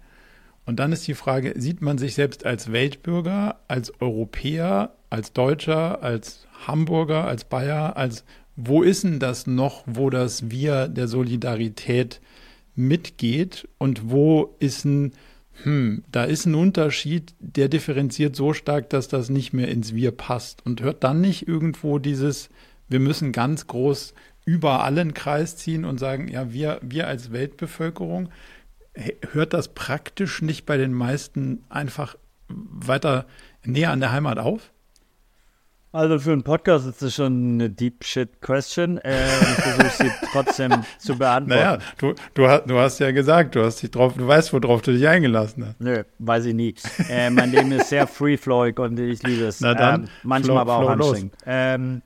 Speaker 1: Und dann ist die Frage, sieht man sich selbst als Weltbürger, als Europäer, als Deutscher, als Hamburger, als Bayer, als wo ist denn das noch, wo das Wir der Solidarität mitgeht und wo ist ein, hm, da ist ein Unterschied, der differenziert so stark, dass das nicht mehr ins Wir passt und hört dann nicht irgendwo dieses, wir müssen ganz groß über allen Kreis ziehen und sagen, ja, wir, wir als Weltbevölkerung, hört das praktisch nicht bei den meisten einfach weiter näher an der Heimat auf?
Speaker 2: Also für einen Podcast ist das schon eine Deep Shit Question. Äh, ich versuche sie trotzdem zu beantworten. Naja,
Speaker 1: du, du, hast, du hast ja gesagt, du hast dich drauf, du weißt, worauf du dich eingelassen hast.
Speaker 2: Nö, weiß ich nie. Äh, mein Leben ist sehr free-flowing und ich liebe es.
Speaker 1: Na dann,
Speaker 2: ähm, manchmal flow, aber auch anstrengend. Ähm,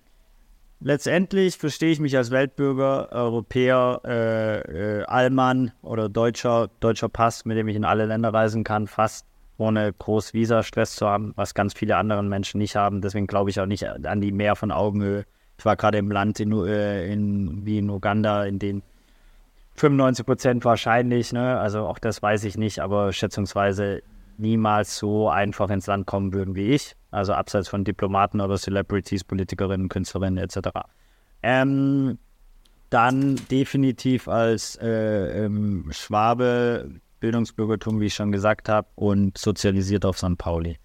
Speaker 2: letztendlich verstehe ich mich als Weltbürger, Europäer, äh, äh, Allmann oder Deutscher, deutscher Pass, mit dem ich in alle Länder reisen kann, fast ohne groß Visa-Stress zu haben, was ganz viele andere Menschen nicht haben. Deswegen glaube ich auch nicht an die Mehr von Augenhöhe. Ich war gerade im Land in, äh, in, wie in Uganda, in den 95 Prozent wahrscheinlich, ne? also auch das weiß ich nicht, aber schätzungsweise niemals so einfach ins Land kommen würden wie ich. Also abseits von Diplomaten oder Celebrities, Politikerinnen, Künstlerinnen etc. Ähm, dann definitiv als äh, ähm, Schwabe Bildungsbürgertum, wie ich schon gesagt habe, und sozialisiert auf St. Pauli.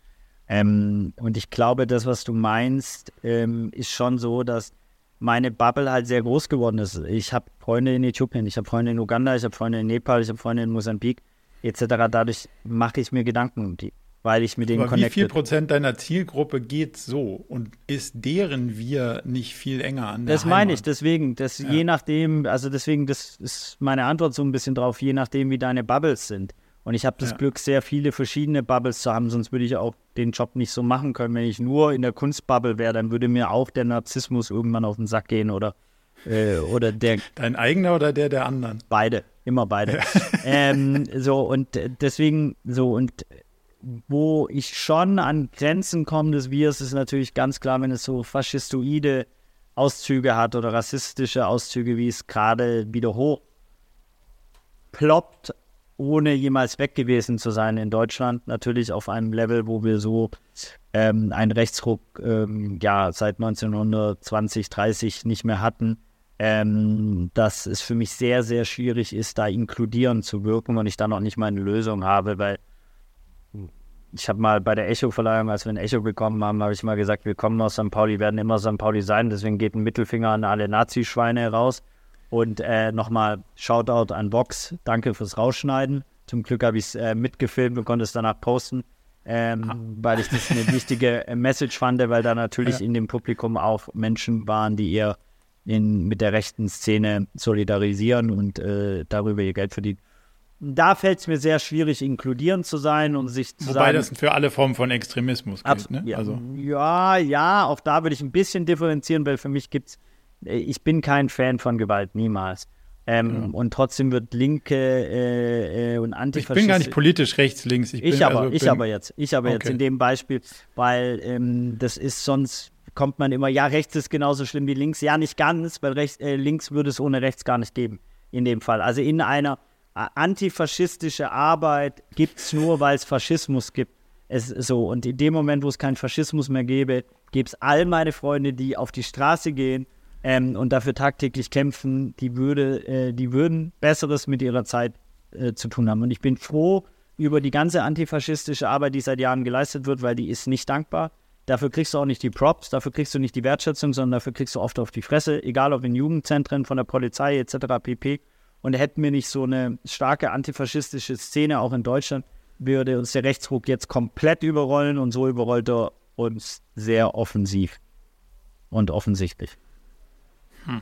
Speaker 2: Ähm, und ich glaube, das, was du meinst, ähm, ist schon so, dass meine Bubble halt sehr groß geworden ist. Ich habe Freunde in Äthiopien, ich habe Freunde in Uganda, ich habe Freunde in Nepal, ich habe Freunde in Mosambik etc. Dadurch mache ich mir Gedanken um die weil ich mit denen Aber
Speaker 1: connected. Wie viel Prozent deiner Zielgruppe geht so und ist deren wir nicht viel enger an
Speaker 2: der Das meine ich, deswegen, das ja. je nachdem, also deswegen, das ist meine Antwort so ein bisschen drauf, je nachdem, wie deine Bubbles sind. Und ich habe das ja. Glück, sehr viele verschiedene Bubbles zu haben, sonst würde ich auch den Job nicht so machen können. Wenn ich nur in der Kunstbubble wäre, dann würde mir auch der Narzissmus irgendwann auf den Sack gehen oder, äh, oder der.
Speaker 1: Dein eigener oder der der anderen?
Speaker 2: Beide, immer beide. Ja. Ähm, so, und deswegen, so, und wo ich schon an Grenzen komme des Virs, ist natürlich ganz klar, wenn es so faschistoide Auszüge hat oder rassistische Auszüge, wie es gerade wieder hoch ploppt, ohne jemals weg gewesen zu sein in Deutschland. Natürlich auf einem Level, wo wir so ähm, einen Rechtsruck ähm, ja, seit 1920, 30 nicht mehr hatten. Ähm, dass es für mich sehr, sehr schwierig ist, da inkludierend zu wirken und ich da noch nicht mal eine Lösung habe, weil ich habe mal bei der Echo-Verleihung, als wir ein Echo bekommen haben, habe ich mal gesagt, wir kommen aus St. Pauli, werden immer St. Pauli sein. Deswegen geht ein Mittelfinger an alle Nazi-Schweine raus. Und äh, nochmal Shoutout an Vox. Danke fürs Rausschneiden. Zum Glück habe ich es äh, mitgefilmt und konnte es danach posten, ähm, ah. weil ich das eine wichtige äh, Message fand, weil da natürlich ja. in dem Publikum auch Menschen waren, die eher in, mit der rechten Szene solidarisieren und äh, darüber ihr Geld verdienen da fällt es mir sehr schwierig, inkludierend zu sein und sich zu
Speaker 1: Wobei sagen, das für alle Formen von Extremismus gilt, ne?
Speaker 2: ja, also. ja, ja, auch da würde ich ein bisschen differenzieren, weil für mich gibt es, äh, ich bin kein Fan von Gewalt, niemals. Ähm, ja. Und trotzdem wird Linke äh, äh, und Antifaschisten.
Speaker 1: Ich bin gar nicht politisch rechts, links.
Speaker 2: Ich, ich aber, also, ich aber jetzt. Ich aber okay. jetzt in dem Beispiel, weil ähm, das ist sonst kommt man immer, ja, rechts ist genauso schlimm wie links. Ja, nicht ganz, weil rechts, äh, links würde es ohne rechts gar nicht geben. In dem Fall. Also in einer antifaschistische Arbeit gibt es nur, weil es Faschismus gibt. Es, so, und in dem Moment, wo es keinen Faschismus mehr gäbe, gäbe es all meine Freunde, die auf die Straße gehen ähm, und dafür tagtäglich kämpfen, die, würde, äh, die würden Besseres mit ihrer Zeit äh, zu tun haben. Und ich bin froh über die ganze antifaschistische Arbeit, die seit Jahren geleistet wird, weil die ist nicht dankbar. Dafür kriegst du auch nicht die Props, dafür kriegst du nicht die Wertschätzung, sondern dafür kriegst du oft auf die Fresse, egal ob in Jugendzentren, von der Polizei etc. pp. Und hätten wir nicht so eine starke antifaschistische Szene auch in Deutschland, würde uns der Rechtsruck jetzt komplett überrollen und so überrollt er uns sehr offensiv und offensichtlich. Hm.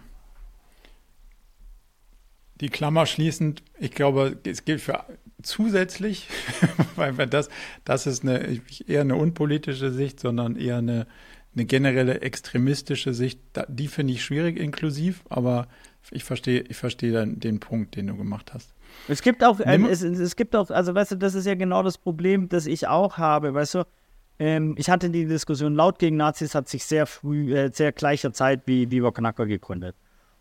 Speaker 1: Die Klammer schließend, ich glaube, es gilt für zusätzlich, weil das, das ist eine, eher eine unpolitische Sicht, sondern eher eine, eine generelle extremistische Sicht. Die finde ich schwierig inklusiv, aber ich verstehe, ich verstehe dann den Punkt, den du gemacht hast.
Speaker 2: Es gibt auch, äh, es, es, gibt auch, also weißt du, das ist ja genau das Problem, das ich auch habe, weißt du. Ähm, ich hatte die Diskussion, laut gegen Nazis hat sich sehr früh, äh, sehr gleicher Zeit wie Viva Knacker gegründet.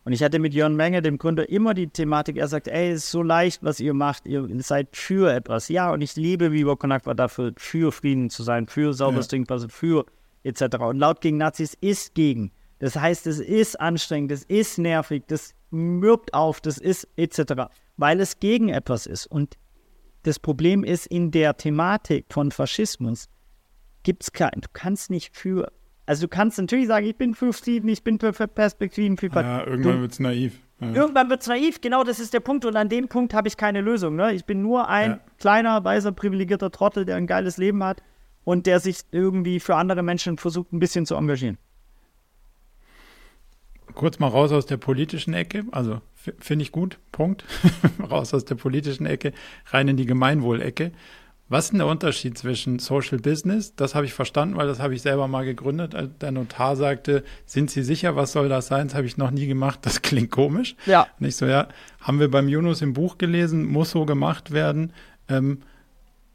Speaker 2: Und ich hatte mit Jörn Menge, dem Gründer, immer die Thematik, er sagt, ey, es ist so leicht, was ihr macht, ihr seid für etwas. Ja, und ich liebe Viva Knacker dafür, für Frieden zu sein, für sauberes ja. Trinkwasser, für etc. Und laut gegen Nazis ist gegen. Das heißt, es ist anstrengend, es ist nervig, das mürbt auf, das ist etc weil es gegen etwas ist. Und das Problem ist, in der Thematik von Faschismus gibt es kein, du kannst nicht für, also du kannst natürlich sagen, ich bin für Frieden, ich bin für, Perspektiven, für
Speaker 1: Ja, irgendwann wird es naiv.
Speaker 2: Ja. Irgendwann wird es naiv, genau das ist der Punkt. Und an dem Punkt habe ich keine Lösung. Ne? Ich bin nur ein ja. kleiner, weißer, privilegierter Trottel, der ein geiles Leben hat und der sich irgendwie für andere Menschen versucht, ein bisschen zu engagieren
Speaker 1: kurz mal raus aus der politischen Ecke, also finde ich gut, Punkt. raus aus der politischen Ecke, rein in die Gemeinwohlecke. Was ist denn der Unterschied zwischen Social Business? Das habe ich verstanden, weil das habe ich selber mal gegründet. Der Notar sagte, sind Sie sicher, was soll das sein? Das habe ich noch nie gemacht. Das klingt komisch.
Speaker 2: Ja.
Speaker 1: Nicht so, ja. Haben wir beim Yunus im Buch gelesen, muss so gemacht werden. Ähm,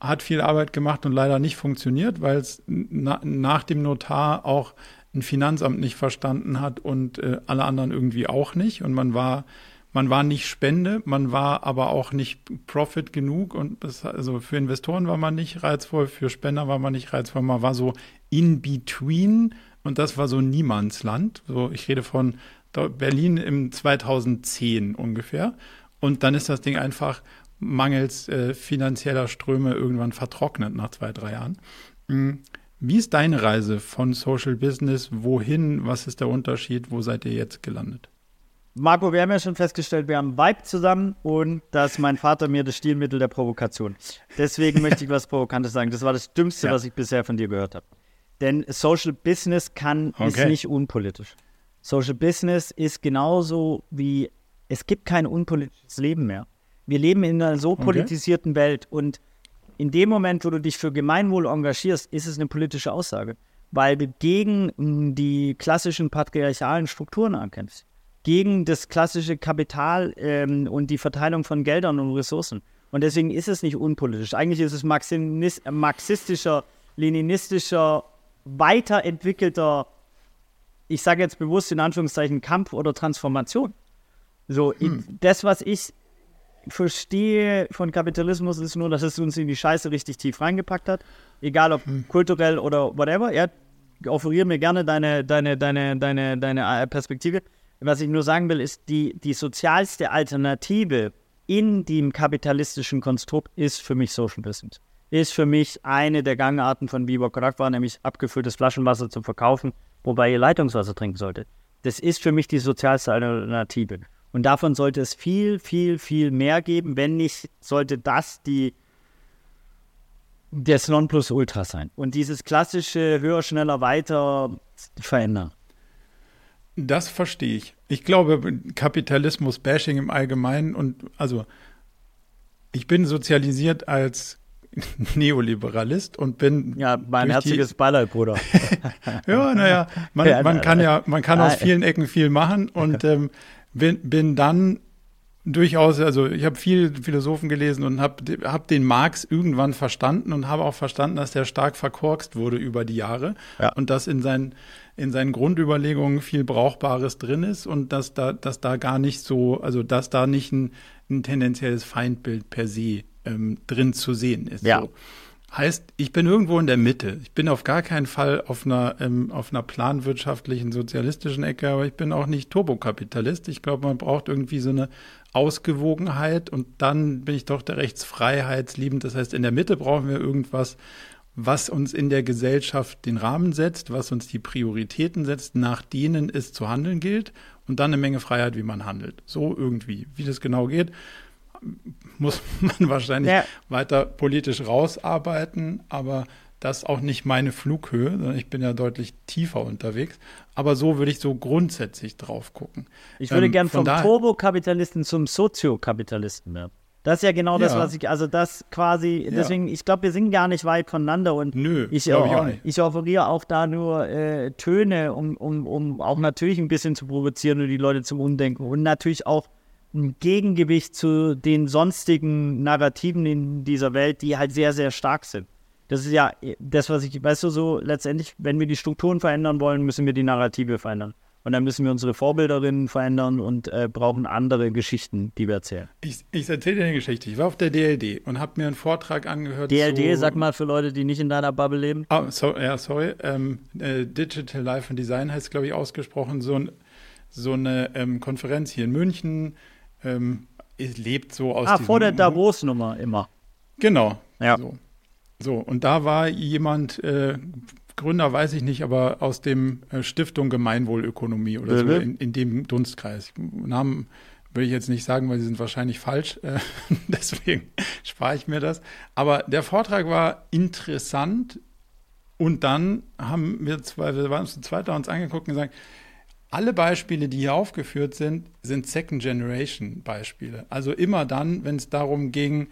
Speaker 1: hat viel Arbeit gemacht und leider nicht funktioniert, weil es na, nach dem Notar auch ein Finanzamt nicht verstanden hat und äh, alle anderen irgendwie auch nicht. Und man war, man war nicht Spende, man war aber auch nicht Profit genug und das, also für Investoren war man nicht reizvoll, für Spender war man nicht reizvoll, man war so in between und das war so Niemandsland. So, ich rede von Berlin im 2010 ungefähr. Und dann ist das Ding einfach mangels äh, finanzieller Ströme irgendwann vertrocknet nach zwei, drei Jahren. Mhm. Wie ist deine Reise von Social Business? Wohin? Was ist der Unterschied? Wo seid ihr jetzt gelandet?
Speaker 2: Marco, wir haben ja schon festgestellt, wir haben Vibe zusammen und dass mein Vater mir das Stilmittel der Provokation. Deswegen möchte ich was Provokantes sagen. Das war das Dümmste, ja. was ich bisher von dir gehört habe. Denn Social Business kann, okay. ist nicht unpolitisch. Social Business ist genauso wie, es gibt kein unpolitisches Leben mehr. Wir leben in einer so politisierten okay. Welt und in dem Moment, wo du dich für Gemeinwohl engagierst, ist es eine politische Aussage, weil du gegen hm, die klassischen patriarchalen Strukturen ankämpfst, gegen das klassische Kapital ähm, und die Verteilung von Geldern und Ressourcen. Und deswegen ist es nicht unpolitisch. Eigentlich ist es marxistischer, leninistischer, weiterentwickelter, ich sage jetzt bewusst in Anführungszeichen, Kampf oder Transformation. So, hm. das, was ich verstehe von Kapitalismus ist nur, dass es uns in die Scheiße richtig tief reingepackt hat. Egal ob hm. kulturell oder whatever. Ja, offeriere mir gerne deine, deine, deine, deine, deine äh, Perspektive. Was ich nur sagen will, ist, die, die sozialste Alternative in dem kapitalistischen Konstrukt ist für mich Social Business. Ist für mich eine der Gangarten von Biber war, nämlich abgefülltes Flaschenwasser zu verkaufen, wobei ihr Leitungswasser trinken solltet. Das ist für mich die sozialste Alternative. Und davon sollte es viel, viel, viel mehr geben. Wenn nicht, sollte das die das Nonplusultra sein. Und dieses klassische höher, schneller, weiter verändern.
Speaker 1: Das verstehe ich. Ich glaube, Kapitalismus-Bashing im Allgemeinen und also ich bin sozialisiert als Neoliberalist und bin.
Speaker 2: Ja, mein herziges Beileid, Bruder.
Speaker 1: ja, naja, man, man kann ja, man kann aus vielen Ecken viel machen und ähm, bin, bin dann durchaus, also ich habe viel Philosophen gelesen und habe hab den Marx irgendwann verstanden und habe auch verstanden, dass der stark verkorkst wurde über die Jahre ja. und dass in seinen, in seinen Grundüberlegungen viel Brauchbares drin ist und dass da, dass da gar nicht so, also dass da nicht ein, ein tendenzielles Feindbild per se ähm, drin zu sehen ist.
Speaker 2: Ja.
Speaker 1: So. Heißt, ich bin irgendwo in der Mitte. Ich bin auf gar keinen Fall auf einer, ähm, auf einer planwirtschaftlichen, sozialistischen Ecke, aber ich bin auch nicht Turbokapitalist. Ich glaube, man braucht irgendwie so eine Ausgewogenheit und dann bin ich doch der Rechtsfreiheitsliebend. Das heißt, in der Mitte brauchen wir irgendwas, was uns in der Gesellschaft den Rahmen setzt, was uns die Prioritäten setzt, nach denen es zu handeln gilt und dann eine Menge Freiheit, wie man handelt. So irgendwie. Wie das genau geht, muss man wahrscheinlich ja. weiter politisch rausarbeiten, aber das ist auch nicht meine Flughöhe, sondern ich bin ja deutlich tiefer unterwegs. Aber so würde ich so grundsätzlich drauf gucken.
Speaker 2: Ich würde ähm, gern vom Turbokapitalisten zum Soziokapitalisten werden. Das ist ja genau das, ja. was ich, also das quasi, ja. deswegen, ich glaube, wir sind gar nicht weit voneinander und
Speaker 1: Nö,
Speaker 2: ich, oh, ich, ich, offeriere auch da nur äh, Töne, um, um, um auch natürlich ein bisschen zu provozieren und die Leute zum Umdenken und natürlich auch ein Gegengewicht zu den sonstigen Narrativen in dieser Welt, die halt sehr, sehr stark sind. Das ist ja das, was ich, weißt du, so letztendlich, wenn wir die Strukturen verändern wollen, müssen wir die Narrative verändern. Und dann müssen wir unsere Vorbilderinnen verändern und äh, brauchen andere Geschichten, die wir erzählen.
Speaker 1: Ich, ich erzähle dir eine Geschichte. Ich war auf der DLD und habe mir einen Vortrag angehört.
Speaker 2: DLD, zu, sag mal für Leute, die nicht in deiner Bubble leben.
Speaker 1: Oh, so, ja, sorry. Ähm, äh, Digital Life and Design heißt, glaube ich, ausgesprochen. So, ein, so eine ähm, Konferenz hier in München ähm, lebt so aus.
Speaker 2: Ah, vor der Davos-Nummer immer.
Speaker 1: Genau. Ja. So. so. und da war jemand, äh, Gründer weiß ich nicht, aber aus dem äh, Stiftung Gemeinwohlökonomie oder mhm. so, in, in, dem Dunstkreis. Namen will ich jetzt nicht sagen, weil sie sind wahrscheinlich falsch. Äh, deswegen spare ich mir das. Aber der Vortrag war interessant. Und dann haben wir zwei, wir waren uns zu zweit uns angeguckt und gesagt, alle Beispiele, die hier aufgeführt sind, sind Second-Generation-Beispiele. Also immer dann, wenn es darum ging,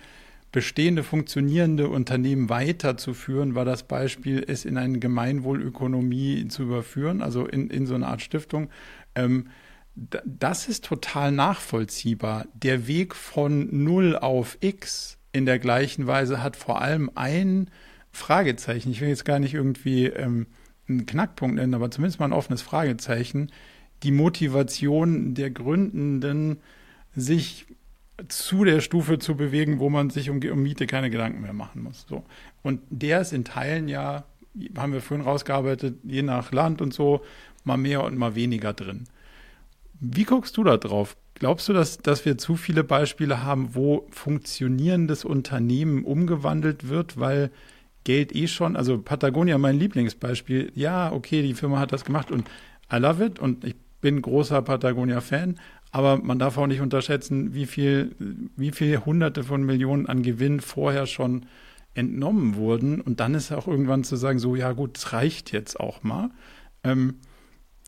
Speaker 1: bestehende funktionierende Unternehmen weiterzuführen, war das Beispiel, es in eine Gemeinwohlökonomie zu überführen, also in, in so eine Art Stiftung. Ähm, das ist total nachvollziehbar. Der Weg von 0 auf X in der gleichen Weise hat vor allem ein Fragezeichen. Ich will jetzt gar nicht irgendwie ähm, einen Knackpunkt nennen, aber zumindest mal ein offenes Fragezeichen, die Motivation der Gründenden, sich zu der Stufe zu bewegen, wo man sich um, um Miete keine Gedanken mehr machen muss. So. Und der ist in Teilen ja, haben wir vorhin rausgearbeitet, je nach Land und so, mal mehr und mal weniger drin. Wie guckst du da drauf? Glaubst du, dass, dass wir zu viele Beispiele haben, wo funktionierendes Unternehmen umgewandelt wird, weil Geld eh schon, also Patagonia mein Lieblingsbeispiel, ja, okay, die Firma hat das gemacht und I love it und ich bin großer Patagonia-Fan, aber man darf auch nicht unterschätzen, wie viel, wie viel Hunderte von Millionen an Gewinn vorher schon entnommen wurden. Und dann ist auch irgendwann zu sagen, so, ja gut, es reicht jetzt auch mal. Ähm,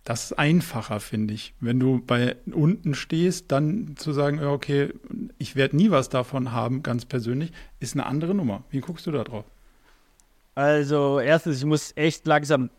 Speaker 1: das ist einfacher, finde ich. Wenn du bei unten stehst, dann zu sagen, ja, okay, ich werde nie was davon haben, ganz persönlich, ist eine andere Nummer. Wie guckst du da drauf?
Speaker 2: Also, erstens, ich muss echt langsam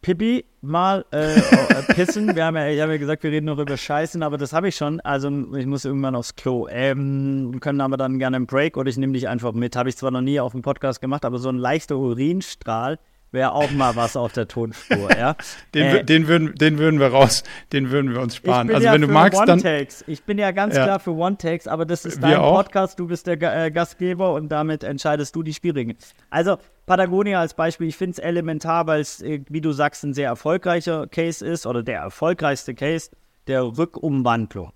Speaker 2: Pippi mal äh, äh, pissen. Wir haben ja, ich habe ja gesagt, wir reden noch über Scheißen, aber das habe ich schon. Also ich muss irgendwann aufs Klo. Ähm, können aber dann gerne einen Break oder ich nehme dich einfach mit. Habe ich zwar noch nie auf dem Podcast gemacht, aber so ein leichter Urinstrahl wäre auch mal was auf der Tonspur, ja.
Speaker 1: den, äh, den, würden, den würden wir raus, den würden wir uns sparen.
Speaker 2: also
Speaker 1: ja wenn
Speaker 2: du
Speaker 1: magst,
Speaker 2: dann. Ich bin ja ganz ja. klar für One-Takes, aber das ist dein Podcast, du bist der äh, Gastgeber und damit entscheidest du die Spielregeln. Also Patagonia als Beispiel, ich finde es elementar, weil es, äh, wie du sagst, ein sehr erfolgreicher Case ist oder der erfolgreichste Case der Rückumwandlung.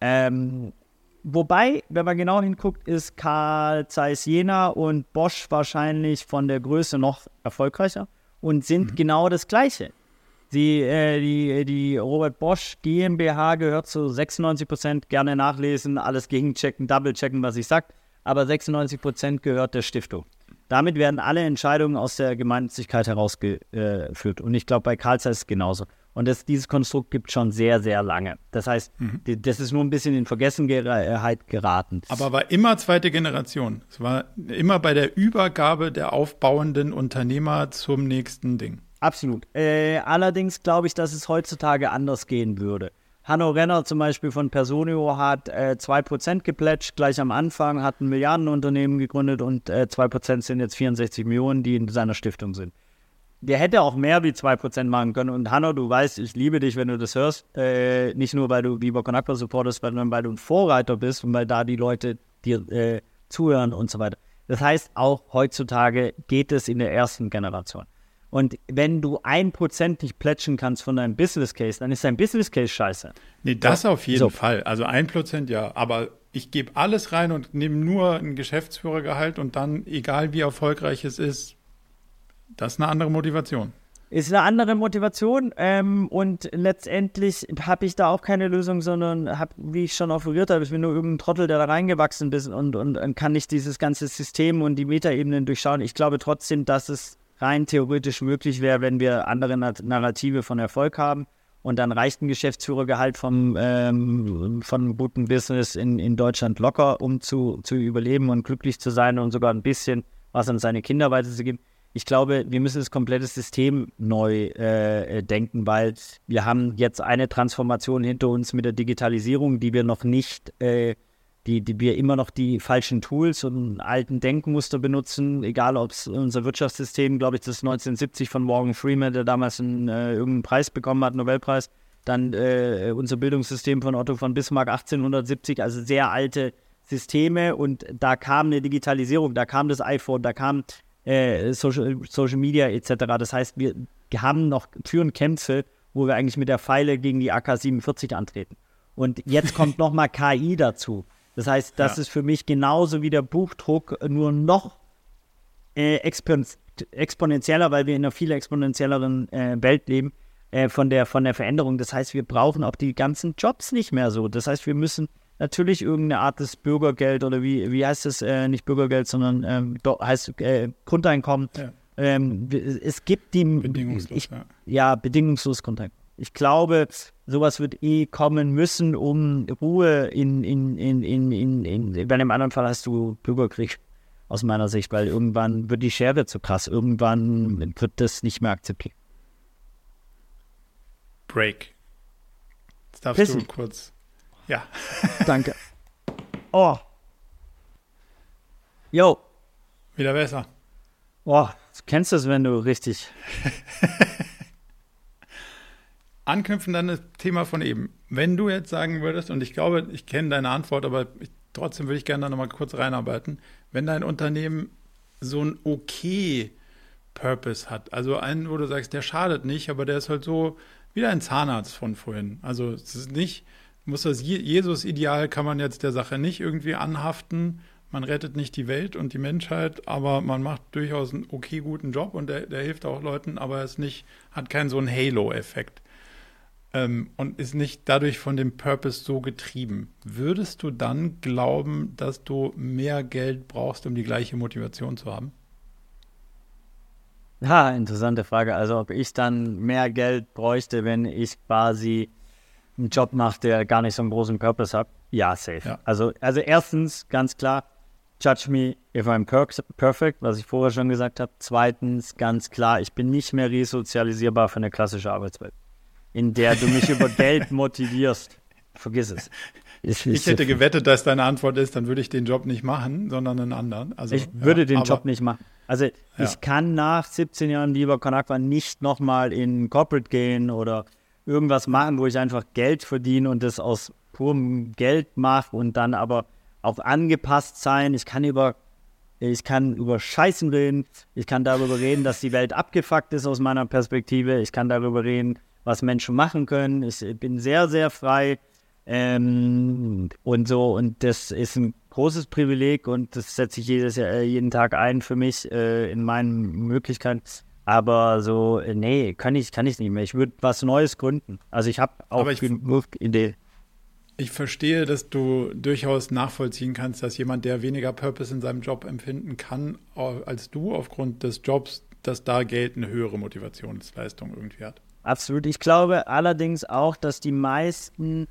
Speaker 2: Ähm, Wobei, wenn man genau hinguckt, ist Carl Zeiss Jena und Bosch wahrscheinlich von der Größe noch erfolgreicher und sind mhm. genau das Gleiche. Die, äh, die, die Robert Bosch GmbH gehört zu 96 Prozent, gerne nachlesen, alles gegenchecken, double checken, was ich sage, aber 96 Prozent gehört der Stiftung. Damit werden alle Entscheidungen aus der Gemeinnützigkeit herausgeführt. Und ich glaube, bei Carl Zeiss ist es genauso. Und das, dieses Konstrukt gibt schon sehr, sehr lange. Das heißt, mhm. das ist nur ein bisschen in Vergessenheit geraten.
Speaker 1: Aber war immer zweite Generation. Es war immer bei der Übergabe der aufbauenden Unternehmer zum nächsten Ding.
Speaker 2: Absolut. Äh, allerdings glaube ich, dass es heutzutage anders gehen würde. Hanno Renner zum Beispiel von Personio hat äh, 2% geplätscht gleich am Anfang, hat ein Milliardenunternehmen gegründet und äh, 2% sind jetzt 64 Millionen, die in seiner Stiftung sind der hätte auch mehr wie 2% machen können. Und Hanno, du weißt, ich liebe dich, wenn du das hörst. Äh, nicht nur, weil du Viva Con supportest, sondern weil du ein Vorreiter bist und weil da die Leute dir äh, zuhören und so weiter. Das heißt, auch heutzutage geht es in der ersten Generation. Und wenn du ein Prozent nicht plätschen kannst von deinem Business Case, dann ist dein Business Case scheiße.
Speaker 1: Nee, das auf jeden so. Fall. Also ein Prozent ja. Aber ich gebe alles rein und nehme nur ein Geschäftsführergehalt und dann, egal wie erfolgreich es ist, das ist eine andere Motivation.
Speaker 2: Ist eine andere Motivation ähm, und letztendlich habe ich da auch keine Lösung, sondern habe, wie ich schon offeriert habe, ich bin nur irgendein Trottel, der da reingewachsen ist und, und, und kann nicht dieses ganze System und die Metaebenen durchschauen. Ich glaube trotzdem, dass es rein theoretisch möglich wäre, wenn wir andere Narrative von Erfolg haben. Und dann reicht ein Geschäftsführergehalt vom, ähm, von einem guten Business in, in Deutschland locker, um zu, zu überleben und glücklich zu sein und sogar ein bisschen was an seine Kinder weiterzugeben. Ich glaube, wir müssen das komplette System neu äh, denken, weil wir haben jetzt eine Transformation hinter uns mit der Digitalisierung, die wir noch nicht äh, die, die wir immer noch die falschen Tools und alten Denkmuster benutzen, egal ob es unser Wirtschaftssystem, glaube ich, das 1970 von Morgan Freeman, der damals einen, äh, irgendeinen Preis bekommen hat, Nobelpreis, dann äh, unser Bildungssystem von Otto von Bismarck 1870, also sehr alte Systeme. Und da kam eine Digitalisierung, da kam das iPhone, da kam äh, Social, Social Media etc. Das heißt, wir haben noch führen Kämpfe, wo wir eigentlich mit der Pfeile gegen die AK-47 antreten. Und jetzt kommt nochmal KI dazu. Das heißt, das ja. ist für mich genauso wie der Buchdruck, nur noch äh, expon exponentieller, weil wir in einer viel exponentielleren äh, Welt leben, äh, von, der, von der Veränderung. Das heißt, wir brauchen auch die ganzen Jobs nicht mehr so. Das heißt, wir müssen natürlich irgendeine Art des Bürgergeld oder wie, wie heißt es, äh, nicht Bürgergeld, sondern ähm, heißt äh, Grundeinkommen. Ja. Ähm, es gibt die.
Speaker 1: Bedingungslos, ich, ja.
Speaker 2: ja. bedingungslos Grundeinkommen. Ich glaube, sowas wird eh kommen müssen, um Ruhe in, in, in, in, in, in, bei dem anderen Fall hast du Bürgerkrieg aus meiner Sicht, weil irgendwann wird die Schere zu krass, irgendwann wird das nicht mehr akzeptiert.
Speaker 1: Break. Jetzt darfst Pissen. du kurz. Ja.
Speaker 2: Danke. Oh. Yo.
Speaker 1: Wieder besser.
Speaker 2: Oh, du kennst das, wenn du richtig
Speaker 1: anknüpfen an das Thema von eben. Wenn du jetzt sagen würdest, und ich glaube, ich kenne deine Antwort, aber ich, trotzdem würde ich gerne da nochmal kurz reinarbeiten, wenn dein Unternehmen so ein okay Purpose hat, also einen, wo du sagst, der schadet nicht, aber der ist halt so wie ein Zahnarzt von vorhin. Also es ist nicht, muss das Jesus-Ideal kann man jetzt der Sache nicht irgendwie anhaften. Man rettet nicht die Welt und die Menschheit, aber man macht durchaus einen okay guten Job und der, der hilft auch Leuten, aber er nicht, hat keinen so einen Halo-Effekt ähm, und ist nicht dadurch von dem Purpose so getrieben. Würdest du dann glauben, dass du mehr Geld brauchst, um die gleiche Motivation zu haben?
Speaker 2: Ja, interessante Frage. Also ob ich dann mehr Geld bräuchte, wenn ich quasi einen Job mache, der gar nicht so einen großen Purpose hat. Ja, safe. Ja. Also, also erstens, ganz klar, judge me if I'm perfect, was ich vorher schon gesagt habe. Zweitens, ganz klar, ich bin nicht mehr resozialisierbar für eine klassische Arbeitswelt in der du mich über Geld motivierst. Vergiss es.
Speaker 1: Ich, ich hätte gewettet, dass deine Antwort ist, dann würde ich den Job nicht machen, sondern einen anderen. Also,
Speaker 2: ich würde ja, den Job nicht machen. Also ja. ich kann nach 17 Jahren lieber Conakwa nicht nochmal in Corporate gehen oder irgendwas machen, wo ich einfach Geld verdiene und das aus purem Geld mache und dann aber auch angepasst sein. Ich kann über ich kann über Scheißen reden. Ich kann darüber reden, dass die Welt abgefuckt ist aus meiner Perspektive. Ich kann darüber reden, was Menschen machen können. Ich bin sehr, sehr frei ähm, und so. Und das ist ein großes Privileg und das setze ich jedes Jahr, äh, jeden Tag ein für mich äh, in meinen Möglichkeiten. Aber so, äh, nee, kann ich, kann ich nicht mehr. Ich würde was Neues gründen. Also ich habe auch
Speaker 1: ich, genug Idee. Ich verstehe, dass du durchaus nachvollziehen kannst, dass jemand, der weniger Purpose in seinem Job empfinden kann als du, aufgrund des Jobs, dass da Geld eine höhere Motivationsleistung irgendwie hat.
Speaker 2: Absolut. Ich glaube allerdings auch, dass die meisten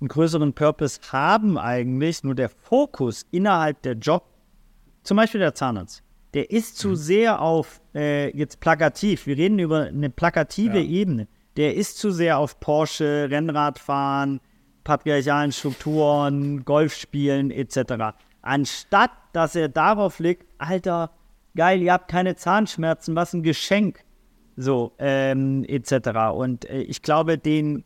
Speaker 2: einen größeren Purpose haben eigentlich, nur der Fokus innerhalb der Job, zum Beispiel der Zahnarzt, der ist zu mhm. sehr auf, äh, jetzt plakativ, wir reden über eine plakative ja. Ebene, der ist zu sehr auf Porsche, Rennradfahren, patriarchalen Strukturen, Golfspielen etc. Anstatt, dass er darauf liegt, Alter, geil, ihr habt keine Zahnschmerzen, was ein Geschenk so, ähm, etc. Und äh, ich glaube, den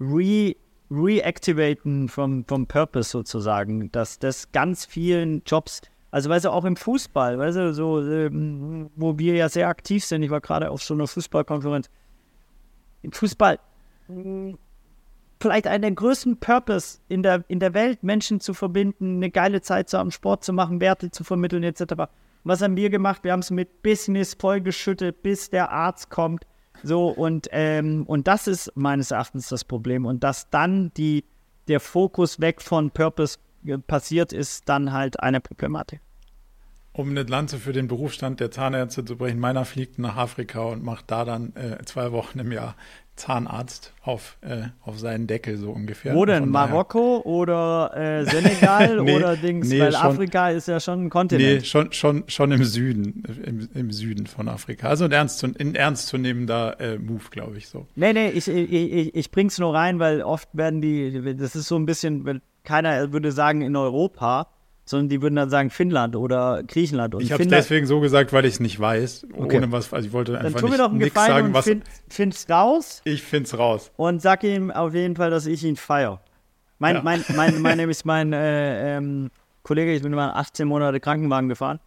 Speaker 2: Re Reactivaten vom, vom Purpose sozusagen, dass das ganz vielen Jobs Also, weißt du, auch im Fußball, weißt du, so, ähm, wo wir ja sehr aktiv sind. Ich war gerade auf so einer Fußballkonferenz. Im Fußball, vielleicht einen der größten Purpose in der, in der Welt, Menschen zu verbinden, eine geile Zeit zu haben, Sport zu machen, Werte zu vermitteln, etc. Was haben wir gemacht? Wir haben es mit Business vollgeschüttet, bis der Arzt kommt. So, und, ähm, und das ist meines Erachtens das Problem. Und dass dann die, der Fokus weg von Purpose passiert, ist dann halt eine Problematik.
Speaker 1: Um eine Lanze für den Berufsstand der Zahnärzte zu brechen, meiner fliegt nach Afrika und macht da dann äh, zwei Wochen im Jahr Zahnarzt auf, äh, auf seinen Deckel so ungefähr.
Speaker 2: Wo denn? Marokko oder äh, Senegal nee, oder Dings? Nee, Weil schon, Afrika ist ja schon ein Kontinent.
Speaker 1: Nee, schon, schon, schon im Süden, im, im Süden von Afrika. Also ein ernst, ein ernst zu nehmender äh, Move, glaube ich so.
Speaker 2: Nee, nee, ich, ich, ich, ich bring's nur rein, weil oft werden die, das ist so ein bisschen, keiner würde sagen in Europa, sondern die würden dann sagen Finnland oder Griechenland. Und
Speaker 1: ich habe es deswegen so gesagt, weil ich es nicht weiß. Okay. Ohne was, also ich wollte einfach
Speaker 2: dann tu mir doch einen Gefallen sagen, was. Find, find's raus.
Speaker 1: Ich find's raus.
Speaker 2: Und sag ihm auf jeden Fall, dass ich ihn feiere. Mein, ja. mein, mein, mein, nämlich mein äh, ähm, Kollege, ich bin mal 18 Monate Krankenwagen gefahren.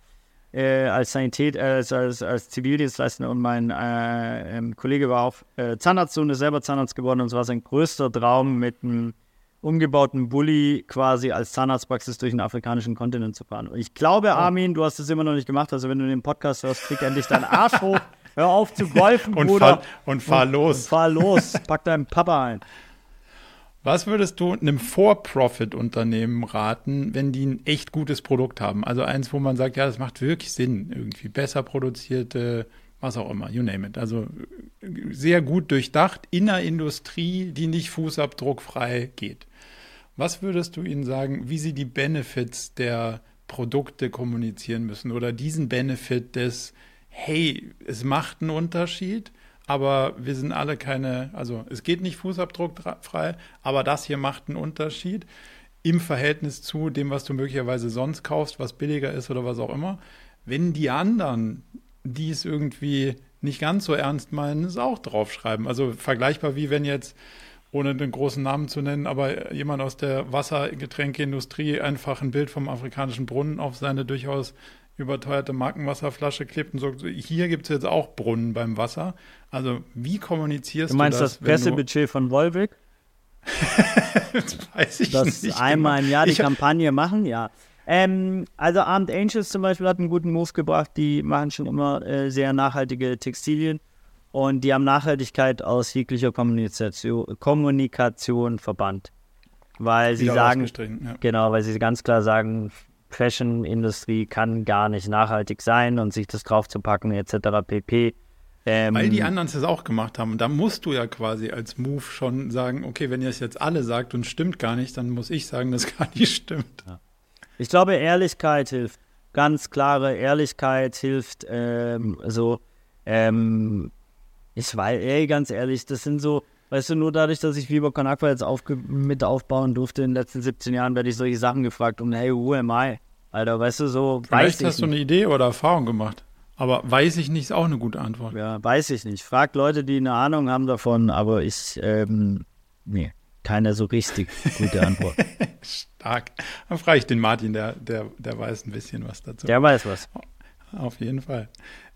Speaker 2: Äh, als Sanität, äh, als, als, als Zivildienstleister und mein äh, ähm, Kollege war auch äh, Zahnarzt und ist selber Zahnarzt geworden und es war sein größter Traum mit einem umgebauten Bulli quasi als Zahnarztpraxis durch den afrikanischen Kontinent zu fahren. Und ich glaube, Armin, du hast es immer noch nicht gemacht. Also wenn du den Podcast hörst, krieg endlich deinen Arsch hoch. Hör auf zu golfen,
Speaker 1: und
Speaker 2: Bruder.
Speaker 1: Fahr, und fahr und, los. Und
Speaker 2: fahr los. Pack deinen Papa ein.
Speaker 1: Was würdest du einem For-Profit-Unternehmen raten, wenn die ein echt gutes Produkt haben? Also eins, wo man sagt, ja, das macht wirklich Sinn, irgendwie besser produzierte, was auch immer, you name it. Also sehr gut durchdacht in einer Industrie, die nicht fußabdruckfrei geht. Was würdest du ihnen sagen, wie sie die Benefits der Produkte kommunizieren müssen oder diesen Benefit des, hey, es macht einen Unterschied, aber wir sind alle keine, also es geht nicht fußabdruckfrei, aber das hier macht einen Unterschied im Verhältnis zu dem, was du möglicherweise sonst kaufst, was billiger ist oder was auch immer. Wenn die anderen, die es irgendwie nicht ganz so ernst meinen, es auch draufschreiben. Also vergleichbar wie wenn jetzt ohne den großen Namen zu nennen, aber jemand aus der Wassergetränkeindustrie einfach ein Bild vom afrikanischen Brunnen auf seine durchaus überteuerte Markenwasserflasche klebt und sagt, hier gibt es jetzt auch Brunnen beim Wasser. Also wie kommunizierst
Speaker 2: du das?
Speaker 1: Du
Speaker 2: meinst das, Pressebudget von Wolwig?
Speaker 1: das weiß ich
Speaker 2: das
Speaker 1: nicht.
Speaker 2: Das einmal im Jahr die Kampagne machen, ja. Ähm, also Armed Angels zum Beispiel hat einen guten Move gebracht. Die machen schon immer äh, sehr nachhaltige Textilien. Und die haben Nachhaltigkeit aus jeglicher Kommunikation, Kommunikation verbannt. Weil sie sagen, ja. genau, weil sie ganz klar sagen, Fashion-Industrie kann gar nicht nachhaltig sein und sich das draufzupacken etc. pp.
Speaker 1: Ähm, Weil die anderen es auch gemacht haben. Und da musst du ja quasi als Move schon sagen, okay, wenn ihr es jetzt alle sagt und stimmt gar nicht, dann muss ich sagen, dass gar nicht stimmt. Ja.
Speaker 2: Ich glaube, Ehrlichkeit hilft. Ganz klare Ehrlichkeit hilft. Ähm, so, ähm, ich weiß, ey, ganz ehrlich, das sind so, weißt du, nur dadurch, dass ich Viva Con Aqua jetzt aufge mit aufbauen durfte in den letzten 17 Jahren, werde ich solche Sachen gefragt und hey, who am I? Alter, weißt du, so.
Speaker 1: Vielleicht hast du eine Idee oder Erfahrung gemacht. Aber weiß ich nicht, ist auch eine gute Antwort.
Speaker 2: Ja, weiß ich nicht. Frag Leute, die eine Ahnung haben davon, aber ich, ähm, nee, keine so richtig gute Antwort.
Speaker 1: Stark. Dann frage ich den Martin, der, der, der weiß ein bisschen was dazu.
Speaker 2: Der weiß was.
Speaker 1: Auf jeden Fall.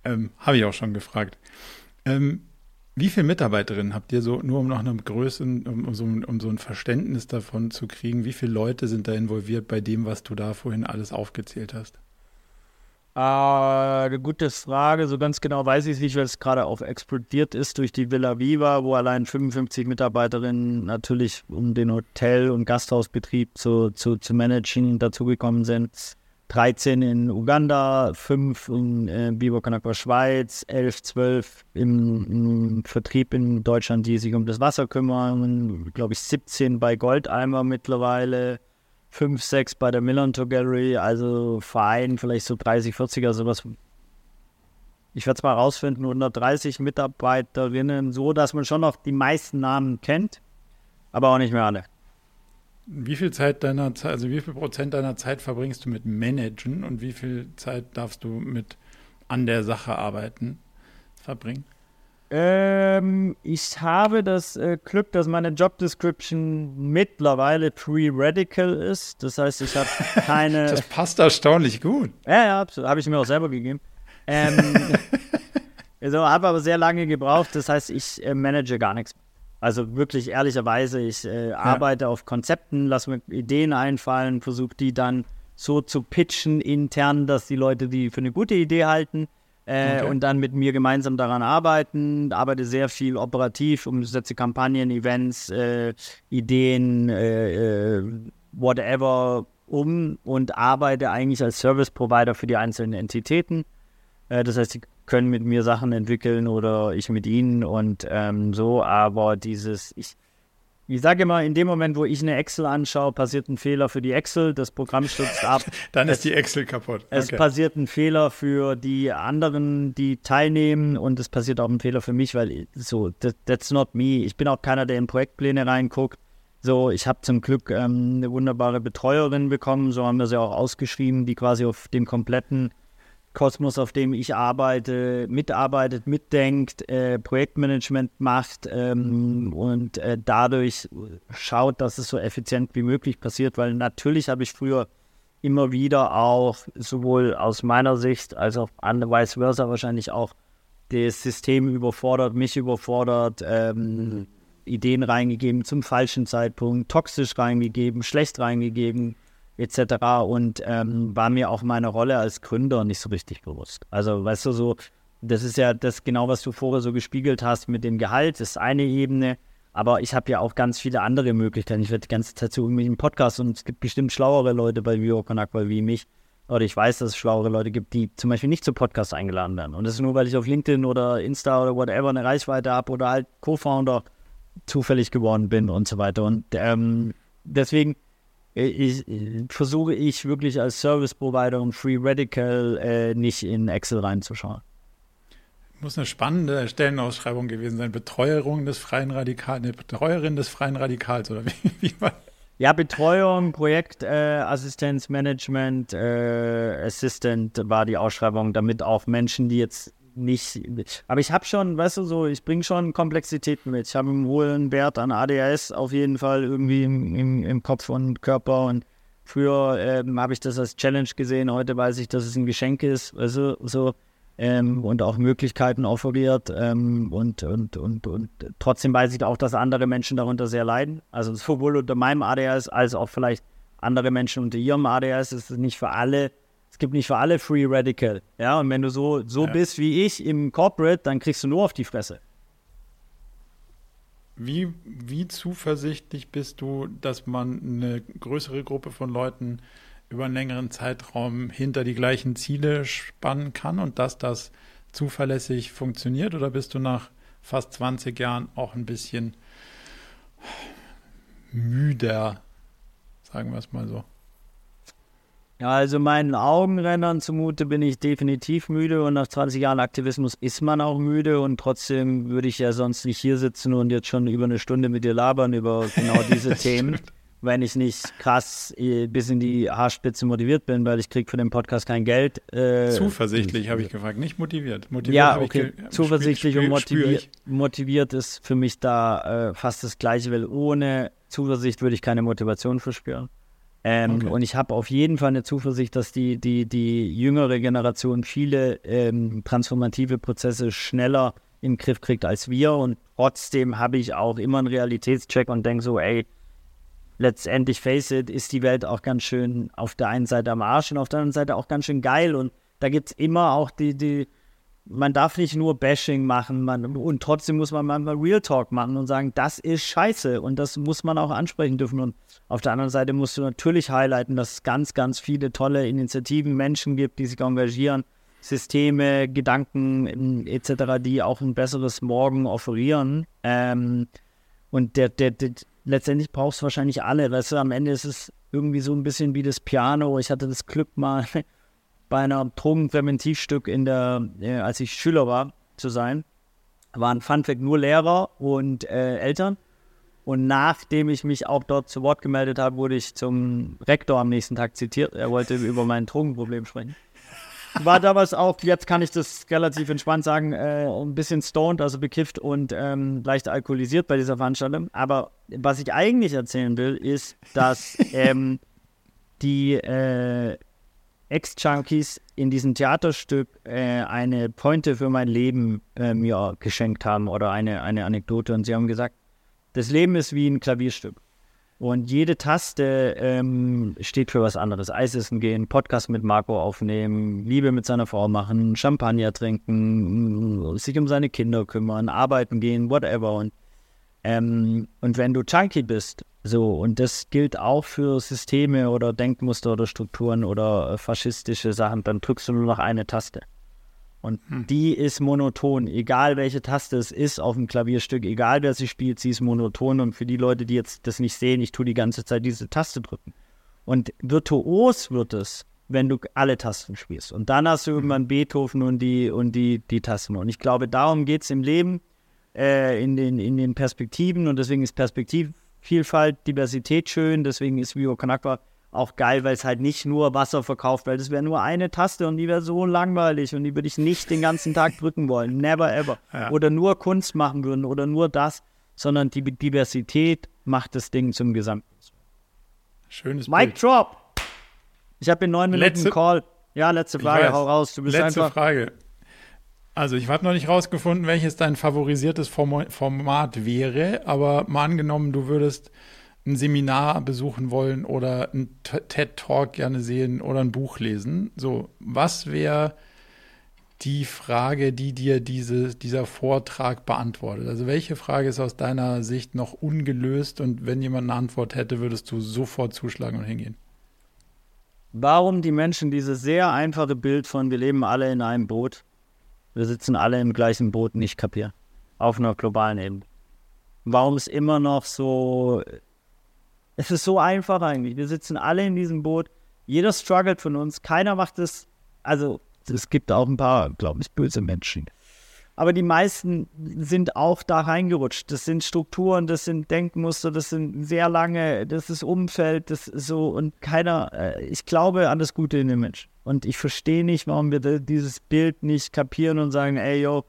Speaker 1: Ähm, Habe ich auch schon gefragt. Ähm, wie viele Mitarbeiterinnen habt ihr so, nur um noch eine Größe, um, um, so, um so ein Verständnis davon zu kriegen, wie viele Leute sind da involviert bei dem, was du da vorhin alles aufgezählt hast?
Speaker 2: Äh, eine gute Frage. So ganz genau weiß ich es nicht, weil es gerade auch explodiert ist durch die Villa Viva, wo allein 55 Mitarbeiterinnen natürlich, um den Hotel- und Gasthausbetrieb zu, zu, zu managen, dazugekommen sind. 13 in Uganda, 5 in äh, Biber Schweiz, 11, 12 im, im, Vertrieb in Deutschland, die sich um das Wasser kümmern, glaube ich 17 bei Goldeimer mittlerweile, 5, 6 bei der Millantor Gallery, also Verein vielleicht so 30, 40er, sowas. Ich werde es mal rausfinden, 130 Mitarbeiterinnen, so dass man schon noch die meisten Namen kennt, aber auch nicht mehr alle.
Speaker 1: Wie viel Zeit deiner Zeit, also wie viel Prozent deiner Zeit verbringst du mit Managen und wie viel Zeit darfst du mit an der Sache arbeiten verbringen?
Speaker 2: Ähm, ich habe das äh, Glück, dass meine Job Description mittlerweile pre-radical ist. Das heißt, ich habe keine.
Speaker 1: das passt erstaunlich gut.
Speaker 2: Ja, ja, habe ich mir auch selber gegeben. Ähm, also habe aber sehr lange gebraucht. Das heißt, ich äh, manage gar nichts. Also wirklich ehrlicherweise, ich äh, ja. arbeite auf Konzepten, lasse mir Ideen einfallen, versuche die dann so zu pitchen intern, dass die Leute die für eine gute Idee halten äh, okay. und dann mit mir gemeinsam daran arbeiten. Arbeite sehr viel operativ, umsetze Kampagnen, Events, äh, Ideen, äh, äh, whatever um und arbeite eigentlich als Service Provider für die einzelnen Entitäten. Das heißt, sie können mit mir Sachen entwickeln oder ich mit ihnen und ähm, so, aber dieses, ich, ich sage immer, in dem Moment, wo ich eine Excel anschaue, passiert ein Fehler für die Excel, das Programm stürzt ab.
Speaker 1: Dann es, ist die Excel kaputt.
Speaker 2: Okay. Es passiert ein Fehler für die anderen, die teilnehmen und es passiert auch ein Fehler für mich, weil so, that, that's not me. Ich bin auch keiner, der in Projektpläne reinguckt. So, ich habe zum Glück ähm, eine wunderbare Betreuerin bekommen, so haben wir sie auch ausgeschrieben, die quasi auf dem kompletten Kosmos, auf dem ich arbeite, mitarbeitet, mitdenkt, äh, Projektmanagement macht ähm, und äh, dadurch schaut, dass es so effizient wie möglich passiert, weil natürlich habe ich früher immer wieder auch sowohl aus meiner Sicht als auch an vice versa wahrscheinlich auch das System überfordert, mich überfordert, ähm, Ideen reingegeben zum falschen Zeitpunkt, toxisch reingegeben, schlecht reingegeben, etc. Und ähm, war mir auch meine Rolle als Gründer nicht so richtig bewusst. Also, weißt du, so, das ist ja das genau, was du vorher so gespiegelt hast mit dem Gehalt, das ist eine Ebene. Aber ich habe ja auch ganz viele andere Möglichkeiten. Ich werde die ganze Zeit zu irgendwelchen Podcasts und es gibt bestimmt schlauere Leute bei Vio Konakwa wie mich. Oder ich weiß, dass es schlauere Leute gibt, die zum Beispiel nicht zu Podcasts eingeladen werden. Und das ist nur, weil ich auf LinkedIn oder Insta oder whatever eine Reichweite habe oder halt Co-Founder zufällig geworden bin und so weiter. Und ähm, deswegen ich, versuche ich wirklich als Service Provider und Free Radical äh, nicht in Excel reinzuschauen.
Speaker 1: Muss eine spannende Stellenausschreibung gewesen sein. Betreuerung des freien Radikals, eine Betreuerin des freien Radikals oder wie, wie war
Speaker 2: ja, Betreuung, Projektassistenz, äh, Management, äh, Assistant war die Ausschreibung, damit auch Menschen, die jetzt nicht. Aber ich habe schon, weißt du, so, ich bringe schon Komplexitäten mit. Ich habe einen hohen Wert an ADHS auf jeden Fall irgendwie im, im, im Kopf und Körper. Und früher ähm, habe ich das als Challenge gesehen. Heute weiß ich, dass es ein Geschenk ist, weißt du, so. Ähm, und auch Möglichkeiten offeriert. Ähm, und, und, und, und trotzdem weiß ich auch, dass andere Menschen darunter sehr leiden. Also sowohl unter meinem ADHS als auch vielleicht andere Menschen unter ihrem ADHS. Es ist nicht für alle es gibt nicht für alle Free Radical. Ja, und wenn du so, so ja. bist wie ich im Corporate, dann kriegst du nur auf die Fresse.
Speaker 1: Wie, wie zuversichtlich bist du, dass man eine größere Gruppe von Leuten über einen längeren Zeitraum hinter die gleichen Ziele spannen kann und dass das zuverlässig funktioniert? Oder bist du nach fast 20 Jahren auch ein bisschen müder, sagen wir es mal so?
Speaker 2: Ja, also meinen Augenrändern zumute bin ich definitiv müde und nach 20 Jahren Aktivismus ist man auch müde und trotzdem würde ich ja sonst nicht hier sitzen und jetzt schon über eine Stunde mit dir labern über genau diese Themen, wenn ich nicht krass äh, bis in die Haarspitze motiviert bin, weil ich kriege für den Podcast kein Geld.
Speaker 1: Äh, Zuversichtlich habe ich gefragt, nicht motiviert. motiviert
Speaker 2: ja, okay. Zuversichtlich und motiviert, motiviert ist für mich da äh, fast das Gleiche, weil ohne Zuversicht würde ich keine Motivation verspüren. Ähm, okay. Und ich habe auf jeden Fall eine Zuversicht, dass die, die, die jüngere Generation viele ähm, transformative Prozesse schneller in den Griff kriegt als wir. Und trotzdem habe ich auch immer einen Realitätscheck und denke so, ey, letztendlich, face it, ist die Welt auch ganz schön auf der einen Seite am Arsch und auf der anderen Seite auch ganz schön geil. Und da gibt es immer auch die, die, man darf nicht nur Bashing machen man, und trotzdem muss man manchmal Real Talk machen und sagen, das ist scheiße und das muss man auch ansprechen dürfen. Und auf der anderen Seite musst du natürlich highlighten, dass es ganz, ganz viele tolle Initiativen, Menschen gibt, die sich engagieren, Systeme, Gedanken etc., die auch ein besseres Morgen offerieren. Ähm, und der, der, der, letztendlich brauchst du wahrscheinlich alle. Weißt du, am Ende ist es irgendwie so ein bisschen wie das Piano. Ich hatte das Glück mal bei einer Drogenpräventivstück in der, äh, als ich Schüler war, zu sein. Waren Funfact nur Lehrer und äh, Eltern. Und nachdem ich mich auch dort zu Wort gemeldet habe, wurde ich zum Rektor am nächsten Tag zitiert. Er wollte über mein Drogenproblem sprechen. war damals auch, jetzt kann ich das relativ entspannt sagen, äh, ein bisschen stoned, also bekifft und ähm, leicht alkoholisiert bei dieser Veranstaltung. Aber was ich eigentlich erzählen will, ist, dass ähm, die äh, Ex-Junkies in diesem Theaterstück äh, eine Pointe für mein Leben äh, mir geschenkt haben oder eine, eine Anekdote. Und sie haben gesagt, das Leben ist wie ein Klavierstück. Und jede Taste ähm, steht für was anderes. Eis essen gehen, Podcast mit Marco aufnehmen, Liebe mit seiner Frau machen, Champagner trinken, sich um seine Kinder kümmern, arbeiten gehen, whatever. Und, ähm, und wenn du Junkie bist so, und das gilt auch für Systeme oder Denkmuster oder Strukturen oder äh, faschistische Sachen, dann drückst du nur noch eine Taste. Und hm. die ist monoton, egal welche Taste es ist auf dem Klavierstück, egal wer sie spielt, sie ist monoton. Und für die Leute, die jetzt das nicht sehen, ich tue die ganze Zeit diese Taste drücken. Und virtuos wird es, wenn du alle Tasten spielst. Und dann hast du hm. irgendwann Beethoven und die, und die, die Tasten. Und ich glaube, darum geht es im Leben, äh, in, den, in den Perspektiven. Und deswegen ist Perspektiv Vielfalt, Diversität schön. Deswegen ist Vivo Kanakwa auch geil, weil es halt nicht nur Wasser verkauft, weil das wäre nur eine Taste und die wäre so langweilig und die würde ich nicht den ganzen Tag drücken wollen. Never ever. Ja. Oder nur Kunst machen würden oder nur das, sondern die Diversität macht das Ding zum Gesamten.
Speaker 1: Schönes
Speaker 2: Mic Bild. Drop! Ich habe in neun Minuten letzte, Call. Ja, letzte Frage, hau raus.
Speaker 1: Du bist letzte einfach, Frage. Also ich habe noch nicht rausgefunden, welches dein favorisiertes Format wäre, aber mal angenommen, du würdest ein Seminar besuchen wollen oder ein TED-Talk gerne sehen oder ein Buch lesen. So, was wäre die Frage, die dir diese, dieser Vortrag beantwortet? Also welche Frage ist aus deiner Sicht noch ungelöst und wenn jemand eine Antwort hätte, würdest du sofort zuschlagen und hingehen?
Speaker 2: Warum die Menschen dieses sehr einfache Bild von wir leben alle in einem Boot wir sitzen alle im gleichen Boot nicht kapieren. Auf einer globalen Ebene. Warum es immer noch so. Es ist so einfach eigentlich. Wir sitzen alle in diesem Boot. Jeder struggelt von uns. Keiner macht es. Also, es gibt auch ein paar, glaube ich, böse Menschen. Aber die meisten sind auch da reingerutscht. Das sind Strukturen, das sind Denkmuster, das sind sehr lange, das ist Umfeld, das ist so und keiner, äh, ich glaube an das Gute in den Menschen. Und ich verstehe nicht, warum wir dieses Bild nicht kapieren und sagen, ey, yo,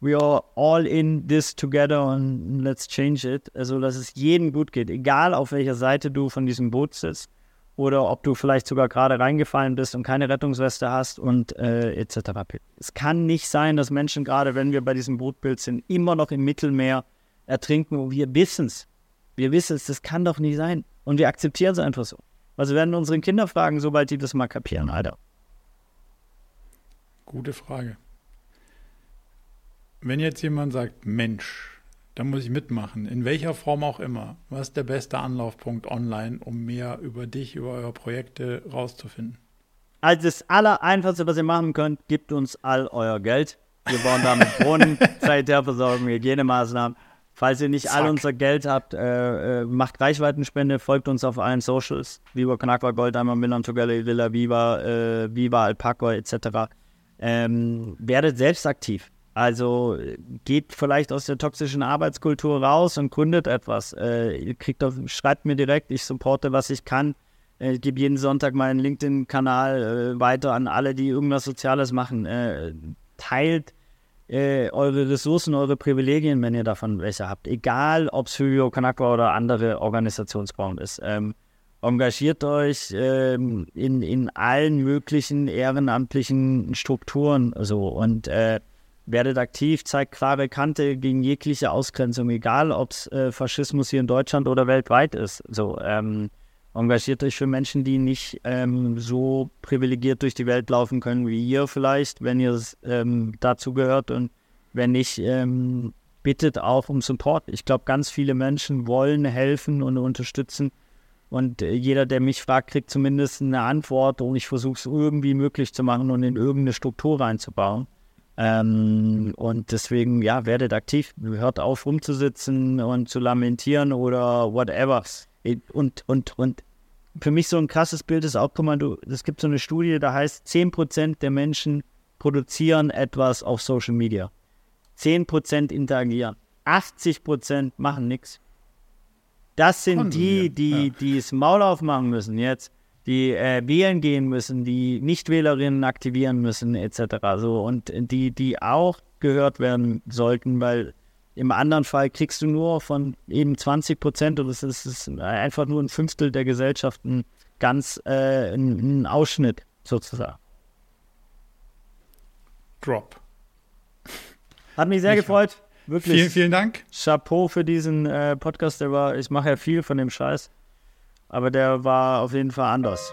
Speaker 2: we are all in this together and let's change it. Also, dass es jedem gut geht, egal auf welcher Seite du von diesem Boot sitzt oder ob du vielleicht sogar gerade reingefallen bist und keine Rettungsweste hast und äh, etc. Es kann nicht sein, dass Menschen, gerade wenn wir bei diesem Bootbild sind, immer noch im Mittelmeer ertrinken und wir wissen es. Wir wissen es, das kann doch nicht sein. Und wir akzeptieren es einfach so. Also werden unseren Kinder fragen, sobald die das mal kapieren, Alter.
Speaker 1: Gute Frage. Wenn jetzt jemand sagt, Mensch, da muss ich mitmachen, in welcher Form auch immer, was ist der beste Anlaufpunkt online, um mehr über dich, über eure Projekte rauszufinden?
Speaker 2: Also das Allereinfachste, was ihr machen könnt, gebt uns all euer Geld. Wir bauen damit Brunnen, Sanitärversorgung, Hygienemaßnahmen. Falls ihr nicht Zack. all unser Geld habt, äh, äh, macht Reichweitenspende, folgt uns auf allen Socials. Viva Knackwar, Goldheimer, Milan Togelli, Villa Viva, äh, Viva Alpaco etc ähm, werdet selbst aktiv. Also geht vielleicht aus der toxischen Arbeitskultur raus und gründet etwas. Äh, ihr kriegt auf, schreibt mir direkt, ich supporte, was ich kann. Äh, ich gebe jeden Sonntag meinen LinkedIn-Kanal äh, weiter an alle, die irgendwas Soziales machen. Äh, teilt äh, eure Ressourcen, eure Privilegien, wenn ihr davon welche habt. Egal, ob es Kanakwa oder andere Organisationsformen ist. Ähm, engagiert euch ähm, in, in allen möglichen ehrenamtlichen Strukturen so und äh, werdet aktiv, zeigt klare Kante gegen jegliche Ausgrenzung, egal ob es äh, Faschismus hier in Deutschland oder weltweit ist. So ähm, engagiert euch für Menschen, die nicht ähm, so privilegiert durch die Welt laufen können wie ihr vielleicht, wenn ihr ähm, dazu gehört und wenn nicht, ähm, bittet auch um Support. Ich glaube, ganz viele Menschen wollen helfen und unterstützen und äh, jeder, der mich fragt, kriegt zumindest eine Antwort und ich versuche es irgendwie möglich zu machen und in irgendeine Struktur reinzubauen. Ähm, und deswegen, ja, werdet aktiv. Hört auf, rumzusitzen und zu lamentieren oder whatever. Und, und, und für mich so ein krasses Bild ist auch, guck mal, du, es gibt so eine Studie, da heißt, 10% der Menschen produzieren etwas auf Social Media. 10% interagieren. 80% machen nichts. Das sind die, die, ja. die das Maul aufmachen müssen jetzt. die äh, wählen gehen müssen, die Nichtwählerinnen aktivieren müssen, etc. So, und die, die auch gehört werden sollten, weil im anderen Fall kriegst du nur von eben 20 Prozent und es ist, einfach nur ein Fünftel der Gesellschaften ganz äh, ein, ein Ausschnitt sozusagen.
Speaker 1: Drop.
Speaker 2: Hat mich sehr ich gefreut.
Speaker 1: Wirklich. Vielen, vielen Dank.
Speaker 2: Chapeau für diesen äh, Podcast. Der war, ich mache ja viel von dem Scheiß, aber der war auf jeden Fall anders.